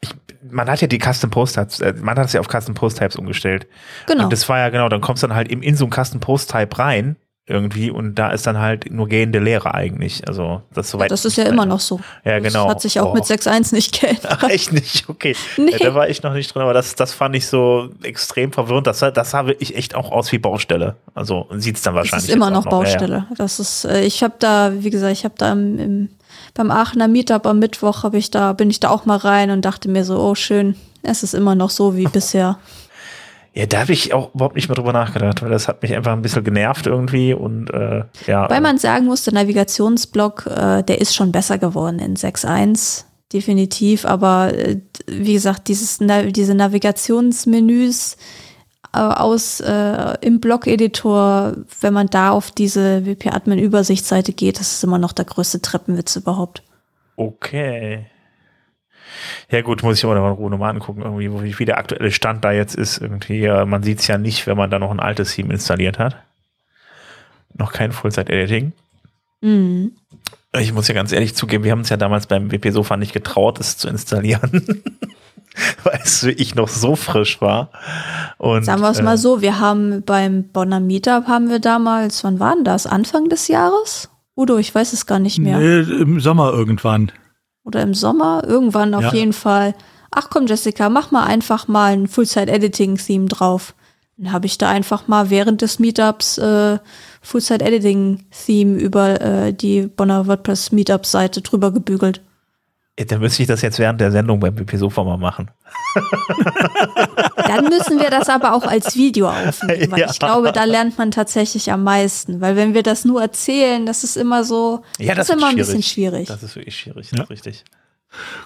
ich, man hat ja die Custom Post Types, äh, man hat es ja auf Custom Post Types umgestellt. Genau. Und das war ja genau, dann kommst du dann halt eben in so ein Custom Post Type rein irgendwie und da ist dann halt nur gehende Leere eigentlich. Also das soweit. Das ist ja immer noch so. Ja, genau. Das hat sich auch oh. mit 6.1 nicht geändert. Ach, echt nicht? Okay. Nee. Ja, da war ich noch nicht drin, aber das, das fand ich so extrem verwirrend. Das, das habe ich echt auch aus wie Baustelle. Also sieht es dann wahrscheinlich. Das ist immer noch, noch Baustelle. Ja, ja. Das ist, äh, ich habe da, wie gesagt, ich habe da im, im, beim Aachener Meetup am Mittwoch habe ich da, bin ich da auch mal rein und dachte mir so, oh schön, es ist immer noch so wie bisher. Ja, da habe ich auch überhaupt nicht mehr drüber nachgedacht, weil das hat mich einfach ein bisschen genervt irgendwie und äh, ja. Weil man sagen muss, der Navigationsblock, äh, der ist schon besser geworden in 6.1, definitiv, aber äh, wie gesagt, dieses, diese Navigationsmenüs äh, aus äh, im Blog-Editor, wenn man da auf diese WP-Admin-Übersichtsseite geht, das ist immer noch der größte Treppenwitz überhaupt. Okay. Ja gut, muss ich aber noch in Ruhe nochmal angucken, irgendwie, wie der aktuelle Stand da jetzt ist. Irgendwie, man sieht es ja nicht, wenn man da noch ein altes Theme installiert hat. Noch kein Full-Site-Editing. Mhm. Ich muss ja ganz ehrlich zugeben, wir haben uns ja damals beim WP Sofa nicht getraut, es zu installieren. weil es ich noch so frisch war. Und, Sagen wir es äh, mal so, wir haben beim Bonner Meetup haben wir damals, wann war denn das? Anfang des Jahres? Udo, ich weiß es gar nicht mehr. Nee, Im Sommer irgendwann oder im Sommer, irgendwann auf ja. jeden Fall. Ach komm, Jessica, mach mal einfach mal ein Full-Site-Editing-Theme drauf. Dann habe ich da einfach mal während des Meetups äh, Full-Site-Editing-Theme über äh, die Bonner WordPress Meetup-Seite drüber gebügelt. Dann müsste ich das jetzt während der Sendung beim BP Sofa mal machen. Dann müssen wir das aber auch als Video aufnehmen, weil ja. ich glaube, da lernt man tatsächlich am meisten. Weil wenn wir das nur erzählen, das ist immer so, ja, das, ist immer schwierig. ein bisschen schwierig. Das ist wirklich schwierig, ja. richtig.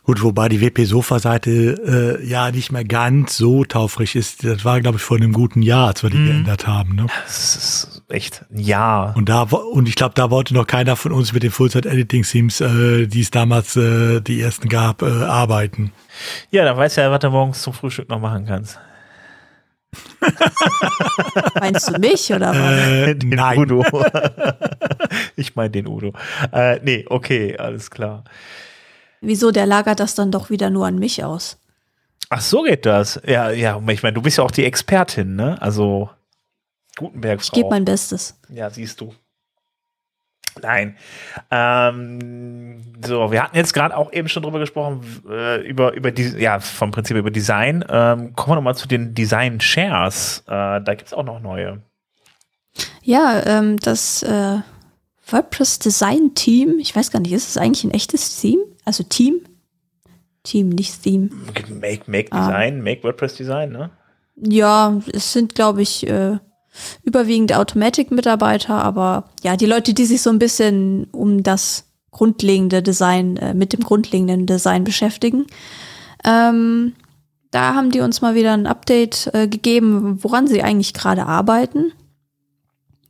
Gut, wobei die WP-Sofa-Seite äh, ja nicht mehr ganz so taufrig ist. Das war, glaube ich, vor einem guten Jahr, als wir die mhm. geändert haben. Ne? Das ist echt ein Jahr. Und da und ich glaube, da wollte noch keiner von uns mit den Full-Site-Editing-Themes, äh, die es damals äh, die ersten gab, äh, arbeiten. Ja, dann weißt du ja, was du morgens zum Frühstück noch machen kannst. Meinst du mich oder was? Äh, den nein. Udo. ich meine den Udo. Äh, nee, okay, alles klar. Wieso, der lagert das dann doch wieder nur an mich aus? Ach, so geht das. Ja, ja, ich meine, du bist ja auch die Expertin, ne? Also Gutenberg. Ich gebe mein Bestes. Ja, siehst du. Nein. Ähm, so, wir hatten jetzt gerade auch eben schon drüber gesprochen, äh, über, über die, ja, vom Prinzip über Design. Ähm, kommen wir nochmal zu den Design Shares. Äh, da gibt es auch noch neue. Ja, ähm, das äh, WordPress Design Team, ich weiß gar nicht, ist es eigentlich ein echtes Team? Also Team? Team, nicht Theme. Make, make ah. Design, Make WordPress Design, ne? Ja, es sind, glaube ich, äh, überwiegend Automatic-Mitarbeiter, aber ja, die Leute, die sich so ein bisschen um das grundlegende Design, äh, mit dem grundlegenden Design beschäftigen. Ähm, da haben die uns mal wieder ein Update äh, gegeben, woran sie eigentlich gerade arbeiten.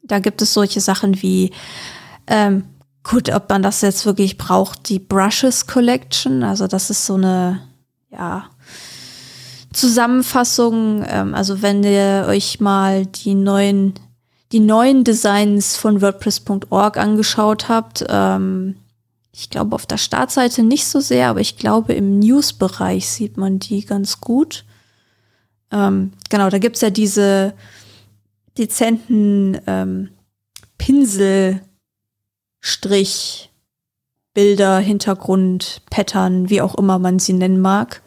Da gibt es solche Sachen wie ähm, gut, ob man das jetzt wirklich braucht, die Brushes Collection. Also das ist so eine, ja, Zusammenfassung. Ähm, also wenn ihr euch mal die neuen, die neuen Designs von WordPress.org angeschaut habt, ähm, ich glaube auf der Startseite nicht so sehr, aber ich glaube im News-Bereich sieht man die ganz gut. Ähm, genau, da gibt's ja diese dezenten ähm, Pinsel- Strich, Bilder, Hintergrund, Pattern, wie auch immer man sie nennen mag.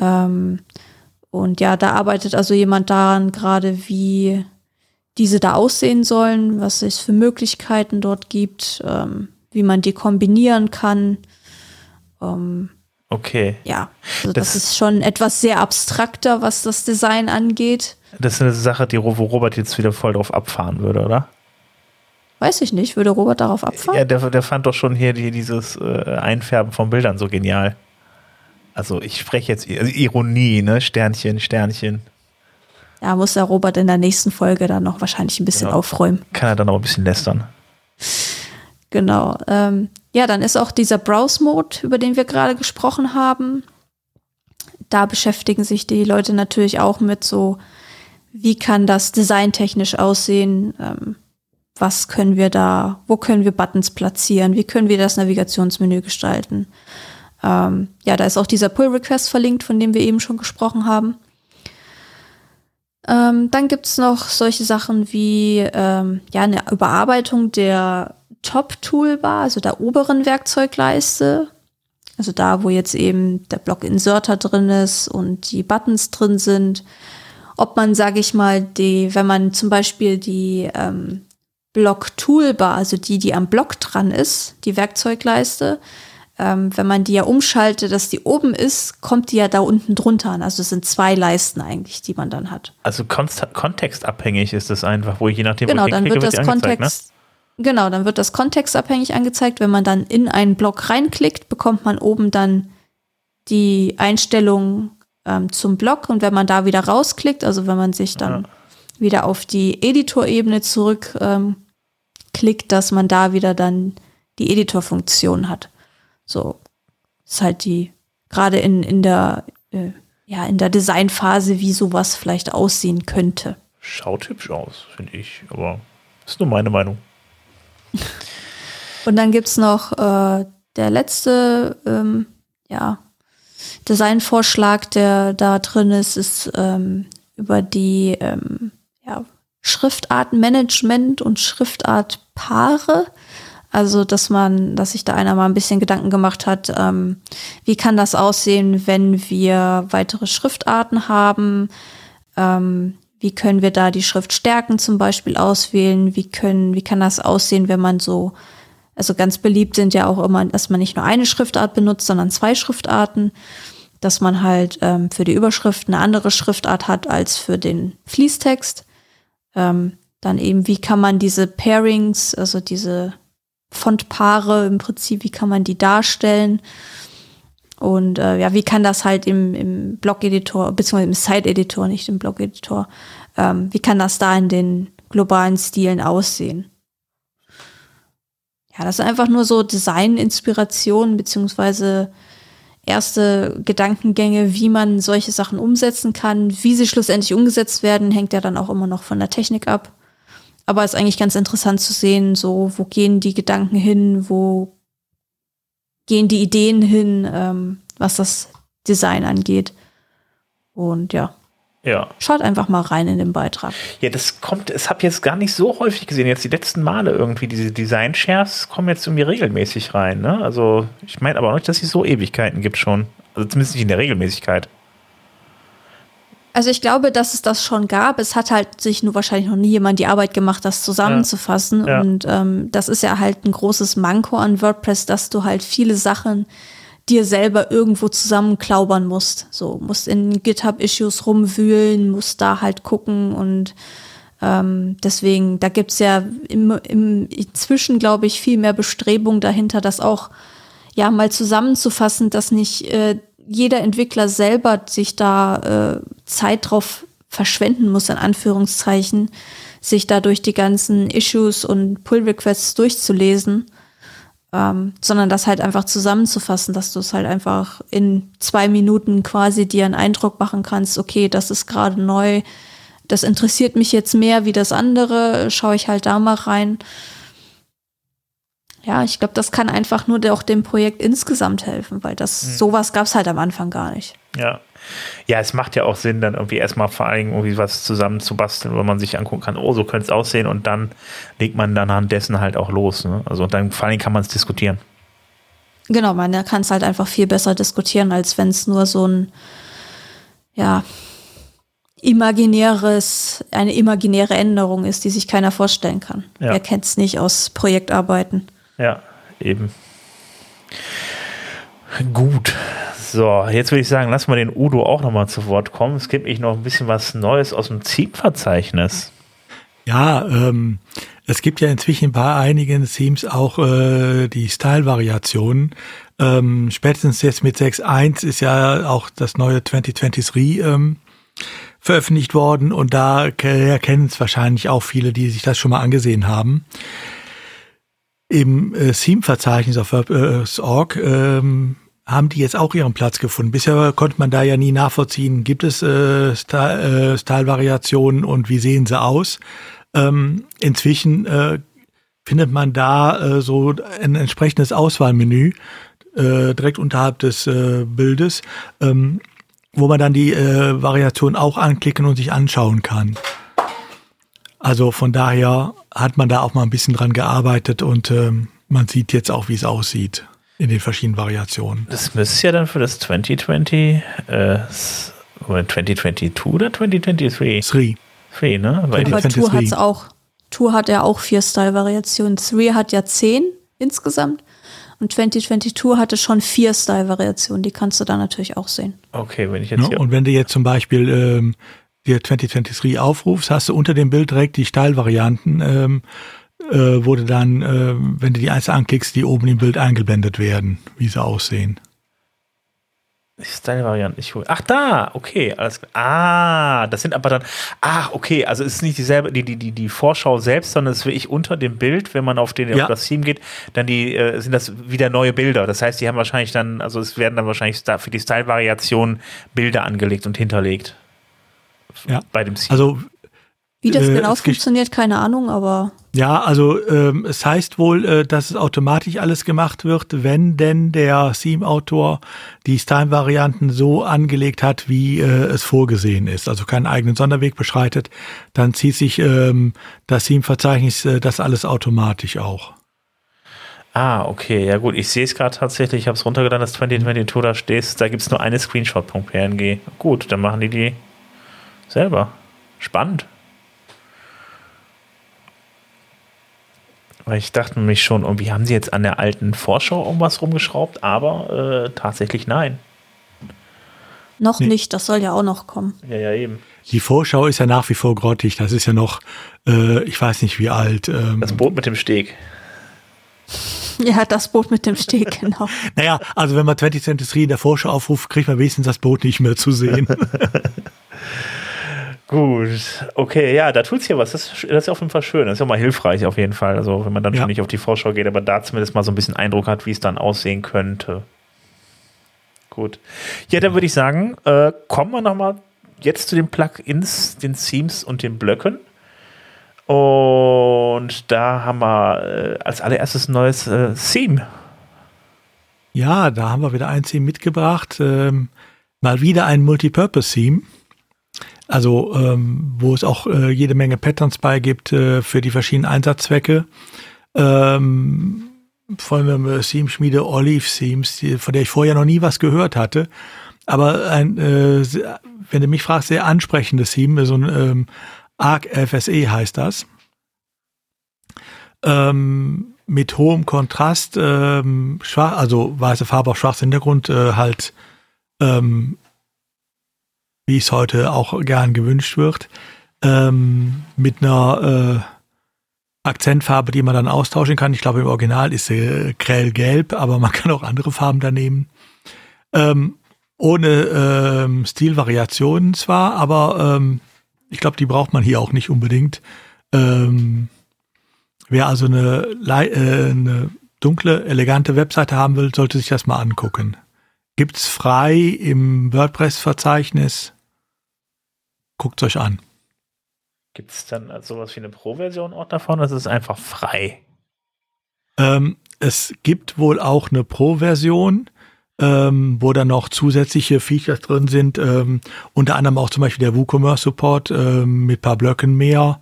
Ähm, und ja, da arbeitet also jemand daran gerade, wie diese da aussehen sollen, was es für Möglichkeiten dort gibt, ähm, wie man die kombinieren kann. Ähm, okay. Ja, also das, das, ist schon etwas sehr abstrakter, was das Design angeht. Das ist eine Sache, die wo Robert jetzt wieder voll drauf abfahren würde, oder? Weiß ich nicht. Würde Robert darauf abfahren? Ja, der, der fand doch schon hier die, dieses äh, Einfärben von Bildern so genial. Also ich spreche jetzt also Ironie, ne? Sternchen, Sternchen. Ja, muss der Robert in der nächsten Folge dann noch wahrscheinlich ein bisschen genau. aufräumen. Kann er dann auch ein bisschen lästern. Genau. Ähm, ja, dann ist auch dieser Browse-Mode, über den wir gerade gesprochen haben. Da beschäftigen sich die Leute natürlich auch mit so, wie kann das designtechnisch aussehen? Ähm, was können wir da, wo können wir Buttons platzieren, wie können wir das Navigationsmenü gestalten. Ähm, ja, da ist auch dieser Pull-Request verlinkt, von dem wir eben schon gesprochen haben. Ähm, dann gibt's noch solche Sachen wie ähm, ja eine Überarbeitung der Top-Toolbar, also der oberen Werkzeugleiste. Also da, wo jetzt eben der Block-Inserter drin ist und die Buttons drin sind. Ob man, sage ich mal, die, wenn man zum Beispiel die ähm, Block-Toolbar, also die, die am Block dran ist, die Werkzeugleiste, ähm, wenn man die ja umschaltet, dass die oben ist, kommt die ja da unten drunter an. Also es sind zwei Leisten eigentlich, die man dann hat. Also kontextabhängig ist das einfach, wo je nachdem, genau, wo ich dann wird das die angezeigt, Kontext, genau, dann wird das kontextabhängig angezeigt. Wenn man dann in einen Block reinklickt, bekommt man oben dann die Einstellung ähm, zum Block und wenn man da wieder rausklickt, also wenn man sich dann Ja. wieder auf die Editorebene zurück ähm, klickt, dass man da wieder dann die Editorfunktion hat. So ist halt die gerade in in der äh, ja in der Designphase, wie sowas vielleicht aussehen könnte. Schaut hübsch aus, finde ich. Aber ist nur meine Meinung. Und dann gibt's noch äh, der letzte ähm, ja, Designvorschlag, der da drin ist, ist ähm, über die ähm, ja, Schriftartmanagement und Schriftartpaare. Also, dass man, dass sich da einer mal ein bisschen Gedanken gemacht hat, ähm, wie kann das aussehen, wenn wir weitere Schriftarten haben? Ähm, wie können wir da die Schriftstärken zum Beispiel auswählen? Wie können, wie kann das aussehen, wenn man so, also ganz beliebt sind ja auch immer, dass man nicht nur eine Schriftart benutzt, sondern zwei Schriftarten, dass man halt ähm, für die Überschrift eine andere Schriftart hat als für den Fließtext. Ähm, dann eben, wie kann man diese Pairings, also diese Fontpaare im Prinzip, wie kann man die darstellen? Und äh, ja, wie kann das halt im, im Blog-Editor, beziehungsweise im Site-Editor, nicht im Blog-Editor, ähm, wie kann das da in den globalen Stilen aussehen? Ja, das ist einfach nur so Design-Inspiration, beziehungsweise erste Gedankengänge, wie man solche Sachen umsetzen kann. Wie sie schlussendlich umgesetzt werden, hängt ja dann auch immer noch von der Technik ab. Aber ist eigentlich ganz interessant zu sehen, so, wo gehen die Gedanken hin, wo gehen die Ideen hin, ähm, was das Design angeht. Und ja, Ja. schaut einfach mal rein in den Beitrag. Ja, das kommt, es habe jetzt gar nicht so häufig gesehen. Jetzt die letzten Male irgendwie, diese Design-Shares kommen jetzt irgendwie regelmäßig rein. Ne? Also, ich meine aber auch nicht, dass es so Ewigkeiten gibt schon. Also zumindest nicht in der Regelmäßigkeit. Also ich glaube, dass es das schon gab. Es hat halt sich nur wahrscheinlich noch nie jemand die Arbeit gemacht, das zusammenzufassen. Ja. Und ähm, das ist ja halt ein großes Manko an WordPress, dass du halt viele Sachen dir selber irgendwo zusammenklaubern musst. So, musst in GitHub-Issues rumwühlen, musst da halt gucken und ähm, deswegen, da gibt's ja im, im, inzwischen, glaube ich, viel mehr Bestrebung dahinter, das auch ja mal zusammenzufassen, dass nicht äh, jeder Entwickler selber sich da äh, Zeit drauf verschwenden muss, in Anführungszeichen, sich da durch die ganzen Issues und Pull-Requests durchzulesen, ähm, sondern das halt einfach zusammenzufassen, dass du es halt einfach in zwei Minuten quasi dir einen Eindruck machen kannst, okay, das ist gerade neu, das interessiert mich jetzt mehr wie das andere, schaue ich halt da mal rein. Ja, ich glaube, das kann einfach nur auch dem Projekt insgesamt helfen, weil das sowas gab es halt am Anfang gar nicht. Ja. Ja, es macht ja auch Sinn, dann irgendwie erstmal vor Dingen irgendwie was zusammen zu basteln, wo man sich angucken kann, oh, so könnte es aussehen und dann legt man dann anhand dessen halt auch los. Ne? Also und dann vor Dingen kann man es diskutieren. Genau, man kann es halt einfach viel besser diskutieren, als wenn es nur so ein, ja, imaginäres, eine imaginäre Änderung ist, die sich keiner vorstellen kann. Ja. Wer kennt es nicht aus Projektarbeiten? Ja, eben. Gut. So, jetzt würde ich sagen, lass mal den Udo auch nochmal zu Wort kommen. Es gibt nämlich noch ein bisschen was Neues aus dem Theme-Verzeichnis. Ja, ähm, es gibt ja inzwischen bei einigen Themes auch äh, die Style-Variationen. Ähm, spätestens jetzt mit 6.1 ist ja auch das neue 2023 ähm, veröffentlicht worden und da ke- kennen es wahrscheinlich auch viele, die sich das schon mal angesehen haben. Im äh, Theme-Verzeichnis auf WordPress.org ähm, haben die jetzt auch ihren Platz gefunden. Bisher konnte man da ja nie nachvollziehen, gibt es äh, Style- äh, Style-Variationen und wie sehen sie aus. Ähm, inzwischen äh, findet man da äh, so ein entsprechendes Auswahlmenü äh, direkt unterhalb des äh, Bildes, ähm, wo man dann die äh, Variation auch anklicken und sich anschauen kann. Also von daher hat man da auch mal ein bisschen dran gearbeitet und ähm, man sieht jetzt auch, wie es aussieht in den verschiedenen Variationen. Das müsste ja dann für das 2020, äh, 2022 oder 2023? 3. 3, ne? Weil Aber 2023. Tour hat's auch. Tour hat ja auch vier Style-Variationen. 3 hat ja zehn insgesamt. Und 2022 hatte schon vier Style-Variationen. Die kannst du da natürlich auch sehen. okay, wenn ich jetzt Ne? hier. Und wenn du jetzt zum Beispiel ähm, dir 2023 aufrufst, hast du unter dem Bild direkt die Style-Varianten, ähm, äh, wo du dann, äh, wenn du die einzeln anklickst, die oben im Bild eingeblendet werden, wie sie aussehen. Style-Varianten. Ich hol- Ach, da, okay, alles klar. Ah, das sind aber dann. Ach, okay, also es ist nicht dieselbe, die, die, die, die Vorschau selbst, sondern es ist wirklich unter dem Bild, wenn man auf, den, Ja. auf das Team geht, dann die, äh, sind das wieder neue Bilder. Das heißt, die haben wahrscheinlich dann, also es werden dann wahrscheinlich für die Style-Variation Bilder angelegt und hinterlegt. Ja. Bei dem Team. Also Wie das Äh, genau gibt- funktioniert, keine Ahnung, aber Ja, also ähm, es heißt wohl, äh, dass es automatisch alles gemacht wird, wenn denn der Theme-Autor die Style-Varianten so angelegt hat, wie äh, es vorgesehen ist, also keinen eigenen Sonderweg beschreitet, dann zieht sich ähm, das Theme-Verzeichnis äh, das alles automatisch auch. Ah, okay, ja gut, ich sehe es gerade tatsächlich, ich habe es runtergeladen, das 2022, da stehst, da gibt es nur eine Screenshot.png. Gut, dann machen die die selber. Spannend. Weil ich dachte nämlich schon, irgendwie haben sie jetzt an der alten Vorschau irgendwas rumgeschraubt, aber äh, tatsächlich nein. noch Nee. nicht. Das soll ja auch noch kommen. Ja, ja, eben. Die Vorschau ist ja nach wie vor grottig, das ist ja noch, äh, ich weiß nicht wie alt. Ähm, Das Boot mit dem Steg. Ja, das Boot mit dem Steg, genau. naja, also wenn man 2023 in der Vorschau aufruft, kriegt man wenigstens das Boot nicht mehr zu sehen. Gut, okay, ja, da tut's hier was. Das, ist- das ist auf jeden Fall schön. Das ist ja mal hilfreich auf jeden Fall. Also, wenn man dann Ja. schon nicht auf die Vorschau geht, aber da zumindest mal so ein bisschen Eindruck hat, wie es dann aussehen könnte. Gut. Ja, dann würde ich sagen, äh, kommen wir nochmal jetzt zu den Plugins, den Themes und den Blöcken. Und da haben wir äh, als allererstes ein neues äh, Theme. Ja, da haben wir wieder ein Theme mitgebracht. Ähm, mal wieder ein Multipurpose-Theme. Also, ähm, wo es auch äh, jede Menge Patterns bei gibt äh, für die verschiedenen Einsatzzwecke. Ähm, von äh, Theme-Schmiede Olive die, von der ich vorher noch nie was gehört hatte. Aber ein, äh, wenn du mich fragst, sehr ansprechendes Theme, so ein ähm, Arc FSE heißt das. Ähm, mit hohem Kontrast, ähm, schwach, also weiße Farbe auf schwarzem Hintergrund, äh, halt, ähm, wie es heute auch gern gewünscht wird, ähm, mit einer äh, Akzentfarbe, die man dann austauschen kann. Ich glaube, im Original ist sie äh, grellgelb, aber man kann auch andere Farben da nehmen. Ähm, ohne ähm, Stilvariationen zwar, aber ähm, ich glaube, die braucht man hier auch nicht unbedingt. Ähm, wer also eine, äh, eine dunkle, elegante Webseite haben will, sollte sich das mal angucken. Gibt's frei im WordPress-Verzeichnis. Guckt's euch an. Gibt es dann als sowas wie eine Pro-Version auch davon? Das ist einfach frei. Ähm, es gibt wohl auch eine Pro-Version, ähm, wo dann noch zusätzliche Features drin sind, ähm, unter anderem auch zum Beispiel der WooCommerce-Support ähm, mit paar Blöcken mehr.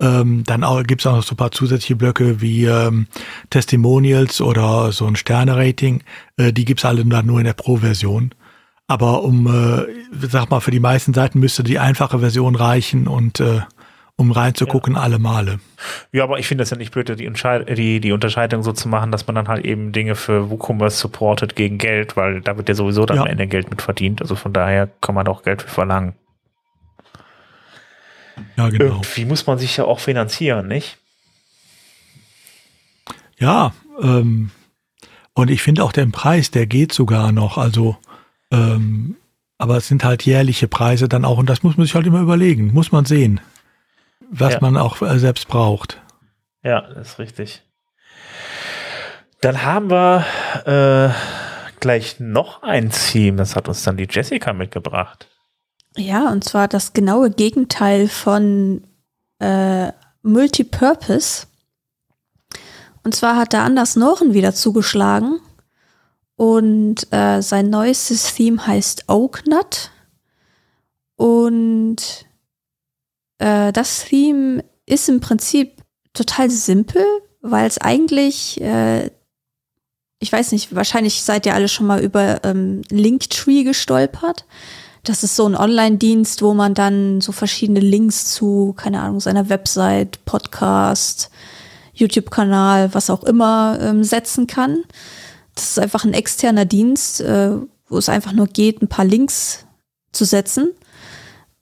Ähm, dann auch, gibt's auch noch so ein paar zusätzliche Blöcke wie ähm, Testimonials oder so ein Sterne-Rating. Äh, die gibt's alle dann nur in der Pro-Version. Aber um, äh, sag mal, für die meisten Seiten müsste die einfache Version reichen und äh, um reinzugucken, alle Male. Ja, aber ich finde das ja nicht blöd, die, die, die Unterscheidung so zu machen, dass man dann halt eben Dinge für WooCommerce supportet gegen Geld, weil da wird ja sowieso dann Ja. am Ende Geld mit verdient. Also von daher kann man auch Geld für verlangen. Ja, genau. Irgendwie muss man sich ja auch finanzieren, nicht? Ja, ähm, und ich finde auch den Preis, der geht sogar noch. Also, ähm, aber es sind halt jährliche Preise dann auch und das muss man sich halt immer überlegen, muss man sehen, was Ja. man auch äh, selbst braucht. Ja, das ist richtig. Dann haben wir äh, gleich noch ein Theme, das hat uns dann die Jessica mitgebracht. Ja, und zwar das genaue Gegenteil von äh, Multipurpose. Und zwar hat der Anders Noren wieder zugeschlagen. Und äh, sein neuestes Theme heißt Oaknut. Und äh, das Theme ist im Prinzip total simpel, weil es eigentlich, äh, ich weiß nicht, wahrscheinlich seid ihr alle schon mal über ähm, Linktree gestolpert. Das ist so ein Online-Dienst, wo man dann so verschiedene Links zu, keine Ahnung, seiner Website, Podcast, YouTube-Kanal, was auch immer ähm, setzen kann. Das ist einfach ein externer Dienst, äh, wo es einfach nur geht, ein paar Links zu setzen.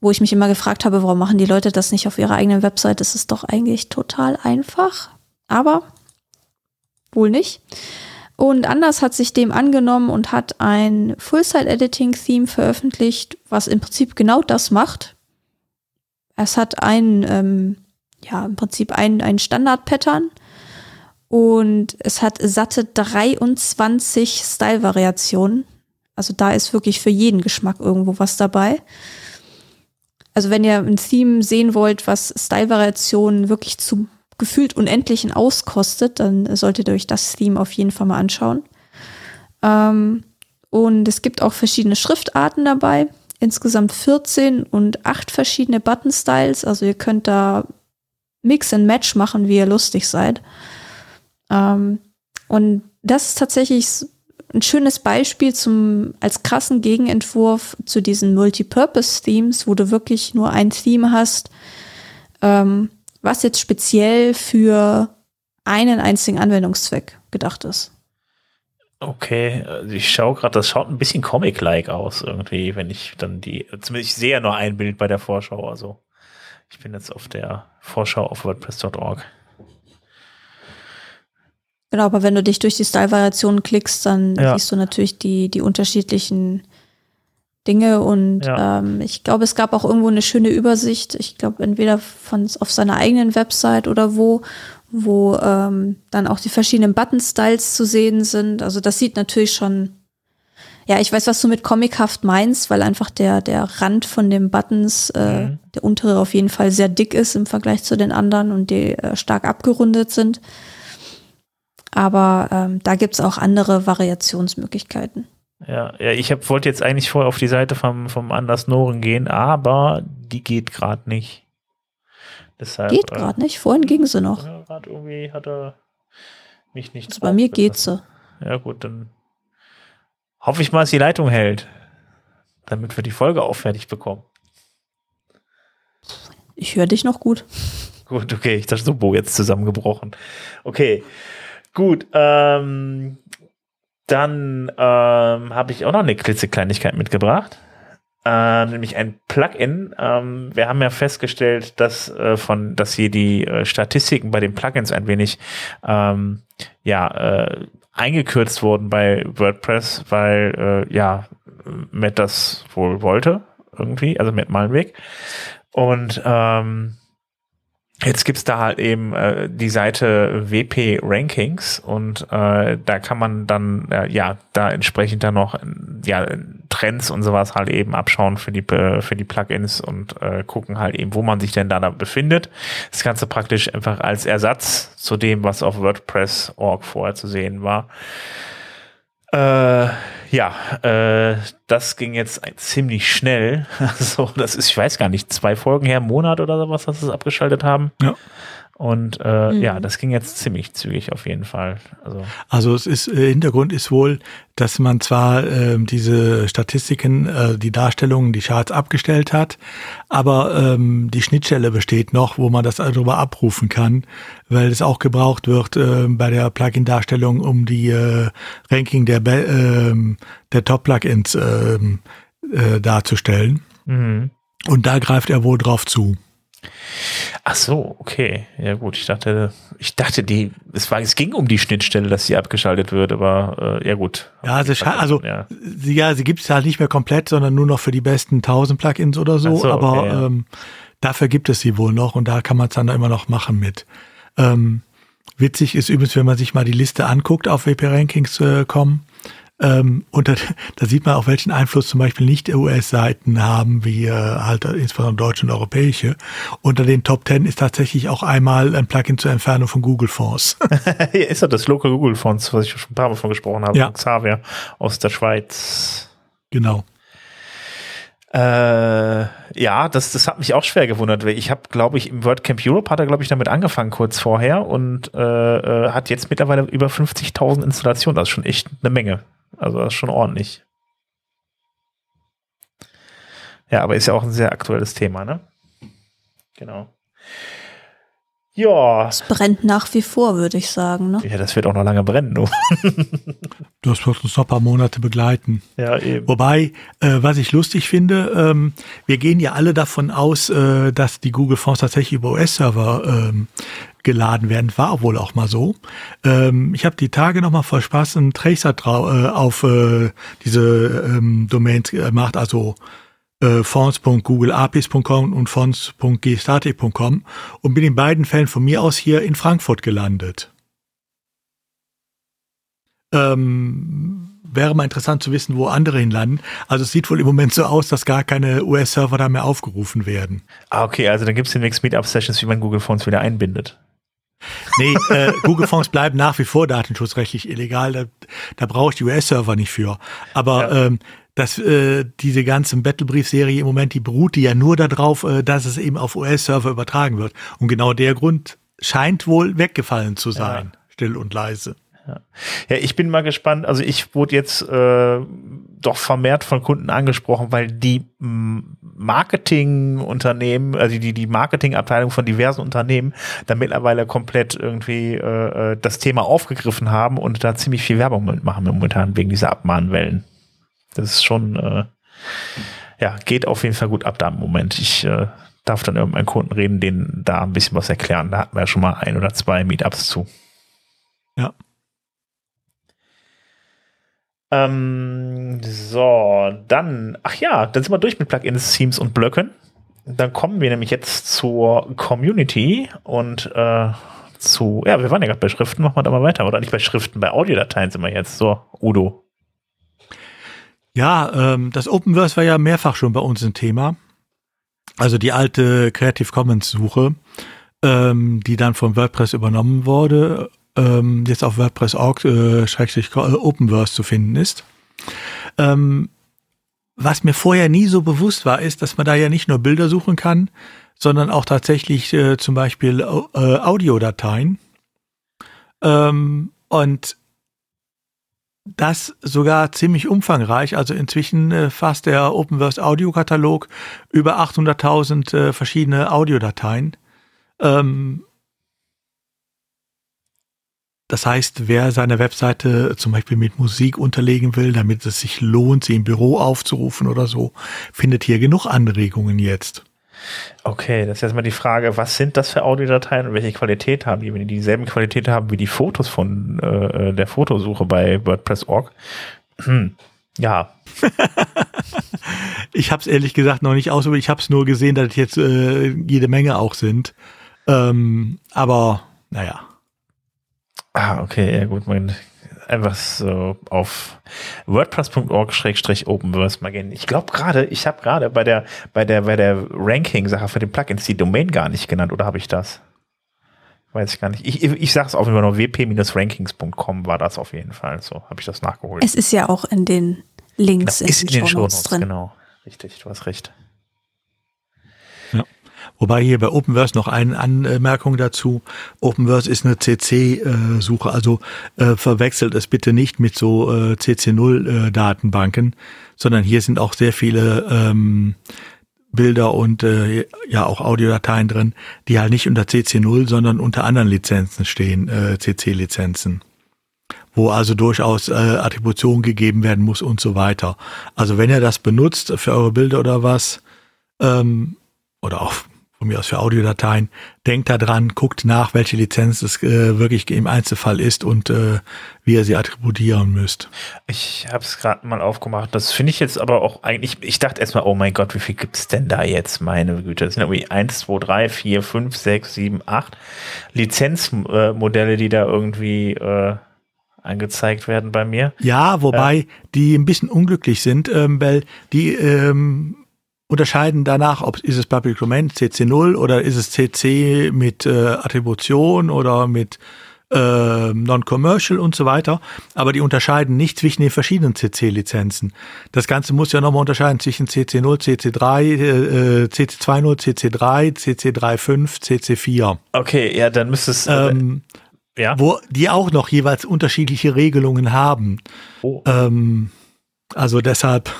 Wo ich mich immer gefragt habe, warum machen die Leute das nicht auf ihrer eigenen Website? Das ist doch eigentlich total einfach. Aber wohl nicht. Und Anders hat sich dem angenommen und hat ein Full-Site-Editing-Theme veröffentlicht, was im Prinzip genau das macht. Es hat ein, ähm, ja, im Prinzip ein, ein Standard-Pattern und es hat satte 23 Style-Variationen. Also da ist wirklich für jeden Geschmack irgendwo was dabei. Also wenn ihr ein Theme sehen wollt, was Style-Variationen wirklich zu gefühlt unendlichen auskostet, dann solltet ihr euch das Theme auf jeden Fall mal anschauen. Ähm, und es gibt auch verschiedene Schriftarten dabei, insgesamt 14 und 8 verschiedene Button-Styles. Also ihr könnt da Mix and Match machen, wie ihr lustig seid. Ähm, und das ist tatsächlich ein schönes Beispiel zum, als krassen Gegenentwurf zu diesen Multipurpose-Themes, wo du wirklich nur ein Theme hast, ähm, was jetzt speziell für einen einzigen Anwendungszweck gedacht ist. Okay, also ich schaue gerade, das schaut ein bisschen Comic-like aus irgendwie, wenn ich dann die, zumindest ich sehe ja nur ein Bild bei der Vorschau, also ich bin jetzt auf der Vorschau auf WordPress.org. Genau, aber wenn du dich durch die Style-Variationen klickst, dann ja. siehst du natürlich die, die unterschiedlichen Dinge und ja. ähm, ich glaube, es gab auch irgendwo eine schöne Übersicht. Ich glaube, entweder von auf seiner eigenen Website oder wo, wo ähm, dann auch die verschiedenen Button-Styles zu sehen sind. Also das sieht natürlich schon, ja, ich weiß, was du mit comichaft meinst, weil einfach der, der Rand von den Buttons, äh, mhm. der untere auf jeden Fall sehr dick ist im Vergleich zu den anderen und die äh, stark abgerundet sind. Aber ähm, da gibt's auch andere Variationsmöglichkeiten. Ja, ja ich hab, wollte jetzt eigentlich vorher auf die Seite vom, vom Anders Noren gehen, aber die geht gerade nicht. Deshalb, geht gerade äh, nicht, vorhin ging sie noch. Gerade irgendwie hat er mich nicht. Also bei mir geht sie. Ja, gut, dann hoffe ich mal, dass die Leitung hält, damit wir die Folge auch fertig bekommen. Ich höre dich noch gut. Gut, okay, ich dachte so, Bo jetzt zusammengebrochen. Okay, gut. Ähm, dann ähm, habe ich auch noch eine klitzekleinigkeit mitgebracht. Äh, nämlich ein Plugin. Ähm, wir haben ja festgestellt, dass äh, von, dass hier die äh, Statistiken bei den Plugins ein wenig ähm, ja äh, eingekürzt wurden bei WordPress, weil äh, ja Matt das wohl wollte irgendwie, also Matt Malenweg. Und ähm, Jetzt gibt's da halt eben äh, die Seite WP Rankings und äh, da kann man dann äh, ja da entsprechend dann noch ja Trends und sowas halt eben abschauen für die für die Plugins und äh, gucken halt eben, wo man sich denn da, da befindet. Das Ganze praktisch einfach als Ersatz zu dem, was auf WordPress.org vorher zu sehen war. Äh, ja, äh, das ging jetzt ziemlich schnell. so, das ist, ich weiß gar nicht, zwei Folgen her, Monat oder sowas, dass sie es abgeschaltet haben. Ja. Und äh, mhm. ja, das ging jetzt ziemlich zügig auf jeden Fall. Also, also es ist äh, Hintergrund ist wohl, dass man zwar äh, diese Statistiken, äh, die Darstellungen, die Charts abgestellt hat, aber ähm, die Schnittstelle besteht noch, wo man das darüber abrufen kann, weil es auch gebraucht wird äh, bei der Plugin-Darstellung, um die äh, Ranking der, äh, der Top-Plugins äh, äh, darzustellen. Mhm. Und da greift er wohl drauf zu. Ach so, okay. Ja gut, ich dachte, ich dachte, die, es war, es ging um die Schnittstelle, dass sie abgeschaltet wird, aber äh, ja gut. Ja, also, also ja. sie, ja, sie gibt es halt nicht mehr komplett, sondern nur noch für die besten 1000 Plugins oder so, so aber okay, ja. ähm, dafür gibt es sie wohl noch und da kann man es dann immer noch machen mit. Ähm, witzig ist übrigens, wenn man sich mal die Liste anguckt auf WP-Rankings.com, äh, ähm, und da, da, sieht man auch, welchen Einfluss zum Beispiel nicht US-Seiten haben, wie äh, halt insbesondere deutsche und europäische. Unter den Top Ten ist tatsächlich auch einmal ein Plugin zur Entfernung von Google Fonts. Ist ja das Local Google Fonts, was ich schon ein paar Mal von gesprochen habe. Ja. Xavier aus der Schweiz. Genau. Äh, ja, das, das hat mich auch schwer gewundert. Ich habe, glaube ich, im WordCamp Europe hat er, glaube ich, damit angefangen kurz vorher und äh, äh hat jetzt mittlerweile über 50.000 Installationen. Das ist schon echt eine Menge. Also das ist schon ordentlich. Ja, aber ist ja auch ein sehr aktuelles Thema, ne? Genau. Ja. Es brennt nach wie vor, würde ich sagen. Ne? Ja, das wird auch noch lange brennen. Du. das wird uns noch ein paar Monate begleiten. Ja, eben. Wobei, äh, was ich lustig finde, ähm, wir gehen ja alle davon aus, äh, dass die Google Fonds tatsächlich über US-Server ähm, geladen werden. War wohl auch mal so. Ähm, ich habe die Tage noch mal voll Spaß einen Tracer äh, auf äh, diese ähm, Domains gemacht, also äh, fonts.googleapis.com und fonts.gstatic.com und bin in beiden Fällen von mir aus hier in Frankfurt gelandet. Ähm, wäre mal interessant zu wissen, wo andere hinlanden. Also es sieht wohl im Moment so aus, dass gar keine US-Server da mehr aufgerufen werden. Ah, okay, also dann gibt es demnächst Meetup-Sessions, wie man Google Fonts wieder einbindet. Nee, äh, Google Fonts bleiben nach wie vor datenschutzrechtlich illegal. Da, da brauche ich die US-Server nicht für. Aber ja. ähm, dass äh, diese ganze Battlebrief-Serie im Moment, die beruht die ja nur darauf, äh, dass es eben auf US-Server übertragen wird. Und genau der Grund scheint wohl weggefallen zu sein, ja. still und leise. Ja. ja, ich bin mal gespannt. Also ich wurde jetzt äh, doch vermehrt von Kunden angesprochen, weil die Marketingunternehmen, also die, die Marketingabteilung von diversen Unternehmen, da mittlerweile komplett irgendwie äh, äh, das Thema aufgegriffen haben und da ziemlich viel Werbung mitmachen momentan wegen dieser Abmahnwellen. Das ist schon, äh, ja, geht auf jeden Fall gut ab da im Moment. Ich äh, darf dann irgendeinen Kunden reden, denen da ein bisschen was erklären. Da hatten wir ja schon mal ein oder zwei Meetups zu. Ja. Ähm, so, dann, ach ja, dann sind wir durch mit Plugins, Themes und Blöcken. Dann kommen wir nämlich jetzt zur Community und äh, zu, ja, wir waren ja gerade bei Schriften, machen wir da mal weiter, oder nicht bei Schriften, bei Audiodateien sind wir jetzt. So, Udo, ja, ähm, das Openverse war ja mehrfach schon bei uns ein Thema. Also die alte Creative Commons Suche, ähm, die dann von WordPress übernommen wurde, ähm, jetzt auf WordPress.org äh, äh, Openverse zu finden ist. Ähm, was mir vorher nie so bewusst war, ist, dass man da ja nicht nur Bilder suchen kann, sondern auch tatsächlich äh, zum Beispiel äh, Audiodateien. Ähm, und das sogar ziemlich umfangreich. Also inzwischen äh, fasst der Openverse Audiokatalog über 800.000 äh, verschiedene Audiodateien. Ähm, das heißt, wer seine Webseite zum Beispiel mit Musik unterlegen will, damit es sich lohnt, sie im Büro aufzurufen oder so, findet hier genug Anregungen jetzt. Okay, das ist jetzt mal die Frage, was sind das für Audiodateien und welche Qualität haben die? Wenn die dieselben Qualität haben wie die Fotos von äh, der Fotosuche bei WordPress.org, hm, ja. ich habe es ehrlich gesagt noch nicht ausprobiert. Ich habe es nur gesehen, dass es jetzt äh, jede Menge auch sind. Ähm, aber naja. Ah, okay, ja gut. Mein einfach so auf wordpress.org-openverse mal gehen. Ich glaube gerade, ich habe gerade bei der, bei der, bei der Ranking-Sache für den Plugins die Domain gar nicht genannt, oder habe ich das? Weiß ich gar nicht. Ich, ich sage es auf jeden Fall noch, wp-rankings.com war das auf jeden Fall. So habe ich das nachgeholt. Es ist ja auch in den Links genau, in, in den Show Notes drin. Genau, richtig, du hast recht. Wobei hier bei Openverse noch eine Anmerkung dazu. Openverse ist eine CC-Suche, also äh, verwechselt es bitte nicht mit so äh, CC0-Datenbanken, sondern hier sind auch sehr viele ähm, Bilder und äh, ja auch Audiodateien drin, die halt nicht unter CC0, sondern unter anderen Lizenzen stehen, äh, CC-Lizenzen wo also durchaus äh, Attribution gegeben werden muss und so weiter. Also wenn ihr das benutzt für eure Bilder oder was, ähm, oder auch von mir aus für Audiodateien, denkt da dran, guckt nach, welche Lizenz es äh, wirklich im Einzelfall ist und äh, wie ihr sie attributieren müsst. Ich habe es gerade mal aufgemacht. Das finde ich jetzt aber auch eigentlich, ich dachte erstmal, oh mein Gott, wie viel gibt's denn da jetzt? Meine Güte, das sind irgendwie 1, 2, 3, 4, 5, 6, 7, 8 Lizenzmodelle, die da irgendwie äh, angezeigt werden bei mir. Ja, wobei äh, die ein bisschen unglücklich sind, ähm, weil die ähm, unterscheiden danach, ob ist es Public Domain CC0 oder ist es CC mit äh, Attribution oder mit äh, Non-Commercial und so weiter, aber die unterscheiden nicht zwischen den verschiedenen CC-Lizenzen. Das Ganze muss ja nochmal unterscheiden zwischen CC0, CC3, äh, CC20, CC3, CC35, CC4. Okay, ja, dann müsste es. Also, ähm, ja. Wo die auch noch jeweils unterschiedliche Regelungen haben. Oh. Ähm, also deshalb.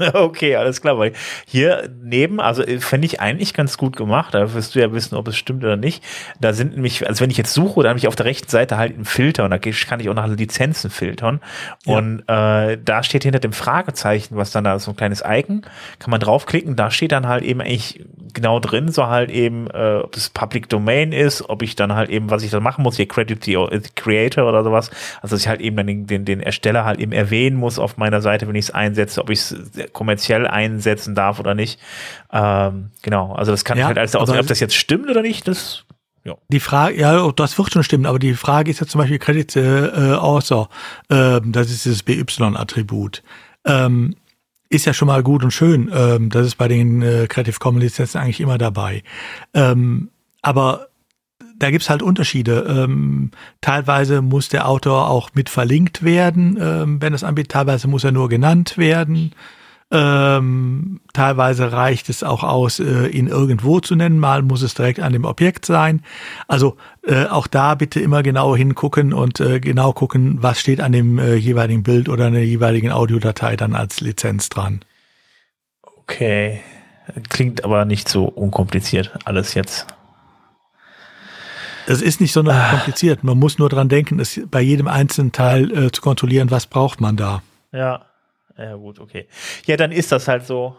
Okay, alles klar. Weil hier neben, also äh, fände ich eigentlich ganz gut gemacht. Da wirst du ja wissen, ob es stimmt oder nicht. Da sind nämlich, also wenn ich jetzt suche, dann habe ich auf der rechten Seite halt einen Filter und da kann ich auch nach Lizenzen filtern. Ja. Und äh, da steht hinter dem Fragezeichen, was dann da so ein kleines Icon, kann man draufklicken. Da steht dann halt eben eigentlich genau drin, so halt eben, äh, ob das Public Domain ist, ob ich dann halt eben, was ich da machen muss, hier Credit the Creator oder sowas. Also dass ich halt eben dann den, den, den Ersteller halt eben erwähnen muss auf meiner Seite, wenn ich es einsetze, ob ich es kommerziell einsetzen darf oder nicht. Ähm, genau, also das kann ja, halt alles aussehen, ob das jetzt stimmt oder nicht, das ja. Die Frage, ja, das wird schon stimmen, aber die Frage ist ja zum Beispiel Credit äh, Author, äh, das ist das BY-Attribut. Ähm, ist ja schon mal gut und schön. Ähm, das ist bei den äh, Creative Commons Lizenzen eigentlich immer dabei. Ähm, aber da gibt's halt Unterschiede. Ähm, teilweise muss der Autor auch mit verlinkt werden, ähm, wenn es anbietet. Teilweise muss er nur genannt werden. Ähm, teilweise reicht es auch aus, äh, ihn irgendwo zu nennen. Mal muss es direkt an dem Objekt sein. Also äh, auch da bitte immer genau hingucken und äh, genau gucken, was steht an dem äh, jeweiligen Bild oder an der jeweiligen Audiodatei dann als Lizenz dran. Okay. Klingt aber nicht so unkompliziert alles jetzt. Es ist nicht so ah. kompliziert. Man muss nur dran denken, es bei jedem einzelnen Teil äh, zu kontrollieren, was braucht man da. Ja. Ja, gut, okay. Ja, dann ist das halt so.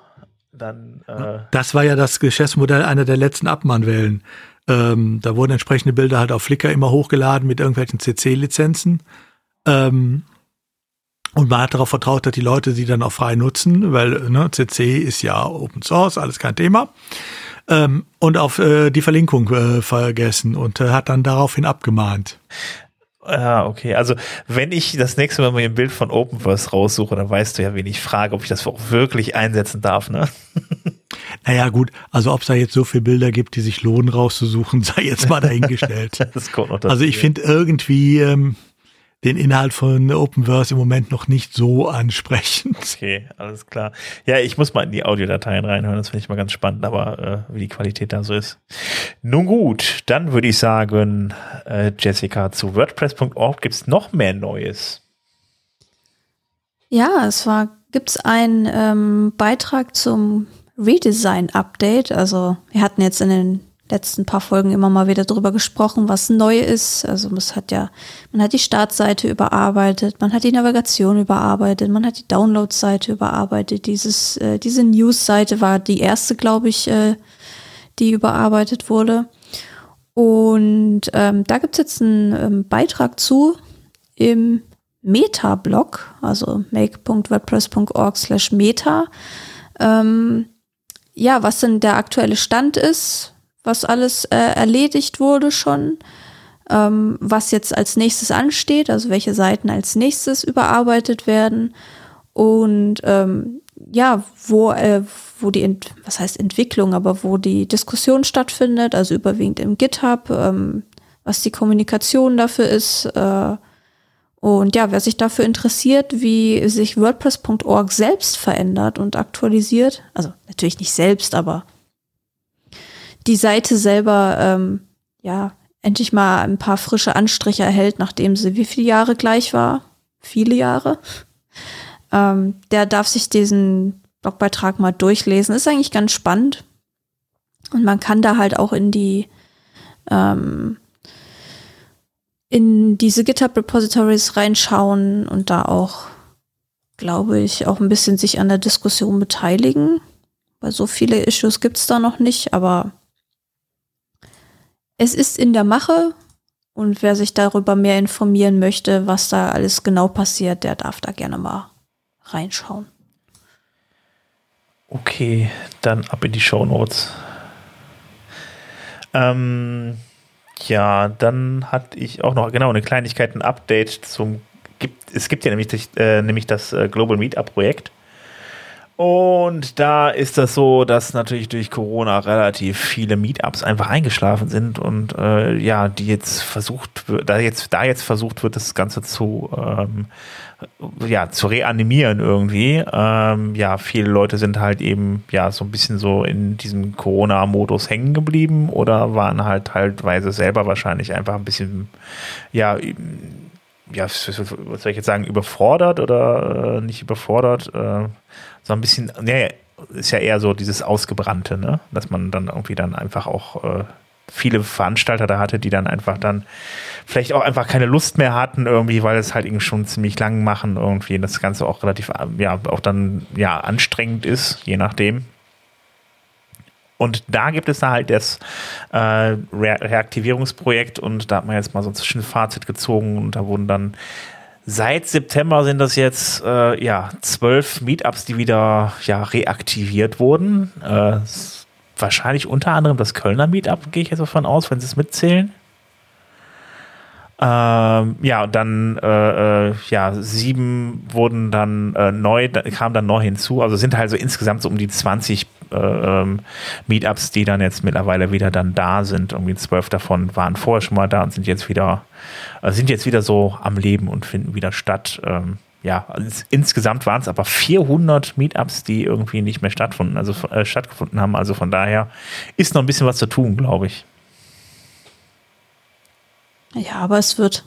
Dann, äh das war ja das Geschäftsmodell einer der letzten Abmahnwellen. Ähm, da wurden entsprechende Bilder halt auf Flickr immer hochgeladen mit irgendwelchen CC-Lizenzen. Ähm, und man hat darauf vertraut, dass die Leute sie dann auch frei nutzen, weil ne, CC ist ja Open Source, alles kein Thema. Ähm, und auf äh, die Verlinkung äh, vergessen und äh, hat dann daraufhin abgemahnt. Ja, okay. Also, wenn ich das nächste Mal mal ein Bild von Openverse raussuche, dann weißt du ja, wen ich frage, ob ich das auch wirklich einsetzen darf, ne? Naja, gut. Also, ob es da jetzt so viele Bilder gibt, die sich lohnen rauszusuchen, sei jetzt mal dahingestellt. das kommt noch dazu, also, ich finde irgendwie, ähm, den Inhalt von Openverse im Moment noch nicht so ansprechend. Okay, alles klar. Ja, ich muss mal in die Audiodateien reinhören, das finde ich mal ganz spannend, aber äh, wie die Qualität da so ist. Nun gut, dann würde ich sagen, äh, Jessica, zu WordPress.org gibt es noch mehr Neues. Ja, es war, gibt es einen ähm, Beitrag zum Redesign-Update. Also wir hatten jetzt in den letzten paar Folgen immer mal wieder drüber gesprochen, was neu ist. Also es hat ja, man hat die Startseite überarbeitet, man hat die Navigation überarbeitet, man hat die Download-Seite überarbeitet. Dieses, äh, diese News-Seite war die erste, glaube ich, äh, die überarbeitet wurde. Und ähm, da gibt es jetzt einen ähm, Beitrag zu im Meta-Blog, also make.wordpress.org slash meta. Ähm, ja, was denn der aktuelle Stand ist, was alles äh, erledigt wurde schon, ähm, was jetzt als nächstes ansteht, also welche Seiten als nächstes überarbeitet werden und ähm, ja, wo, äh, wo die, Ent was heißt Entwicklung, aber wo die Diskussion stattfindet, also überwiegend im GitHub, ähm, was die Kommunikation dafür ist. Äh, und ja, wer sich dafür interessiert, wie sich WordPress.org selbst verändert und aktualisiert, also natürlich nicht selbst, aber die Seite selber ähm, ja endlich mal ein paar frische Anstriche erhält, nachdem sie wie viele Jahre gleich war? Viele Jahre. Ähm, der darf sich diesen Blogbeitrag mal durchlesen. Ist eigentlich ganz spannend. Und man kann da halt auch in die ähm, in diese GitHub Repositories reinschauen und da auch, glaube ich, auch ein bisschen sich an der Diskussion beteiligen. Weil so viele Issues gibt's da noch nicht, aber es ist in der Mache und wer sich darüber mehr informieren möchte, was da alles genau passiert, der darf da gerne mal reinschauen. Okay, dann ab in die Show Notes. Ähm, ja, dann hatte ich auch noch genau eine Kleinigkeit, ein Update zum. Gibt, es gibt ja nämlich, äh, nämlich das äh, Global Meetup Projekt. Und da ist das so, dass natürlich durch Corona relativ viele Meetups einfach eingeschlafen sind und äh, ja, die jetzt versucht, da jetzt, da jetzt versucht wird, das Ganze zu ähm, ja, zu reanimieren irgendwie. Ähm, ja, viele Leute sind halt eben ja so ein bisschen so in diesem Corona-Modus hängen geblieben oder waren halt teilweise selber wahrscheinlich einfach ein bisschen, ja, ja, was soll ich jetzt sagen, überfordert oder äh, nicht überfordert, äh, so ein bisschen, naja, ist ja eher so dieses Ausgebrannte, ne? Dass man dann irgendwie dann einfach auch äh, viele Veranstalter da hatte, die dann einfach dann vielleicht auch einfach keine Lust mehr hatten irgendwie, weil es halt irgendwie schon ziemlich lang machen irgendwie das Ganze auch relativ, ja, auch dann, ja, anstrengend ist, je nachdem. Und da gibt es da halt das äh, Re Reaktivierungsprojekt und da hat man jetzt mal so ein Zwischenfazit gezogen und da wurden dann seit September sind das jetzt äh, ja zwölf Meetups, die wieder ja reaktiviert wurden. Äh, wahrscheinlich unter anderem das Kölner Meetup, gehe ich jetzt davon aus, wenn sie es mitzählen. Ähm, ja, und dann äh, äh, ja, sieben wurden dann äh, neu, kamen dann neu hinzu. Also sind halt so insgesamt so um die 20 äh, ähm, Meetups, die dann jetzt mittlerweile wieder dann da sind. Irgendwie zwölf davon waren vorher schon mal da und sind jetzt wieder, äh, sind jetzt wieder so am Leben und finden wieder statt. Ähm, ja, also insgesamt waren es aber 400 Meetups, die irgendwie nicht mehr stattgefunden, also äh, stattgefunden haben. Also von daher ist noch ein bisschen was zu tun, glaube ich. Ja, aber es wird.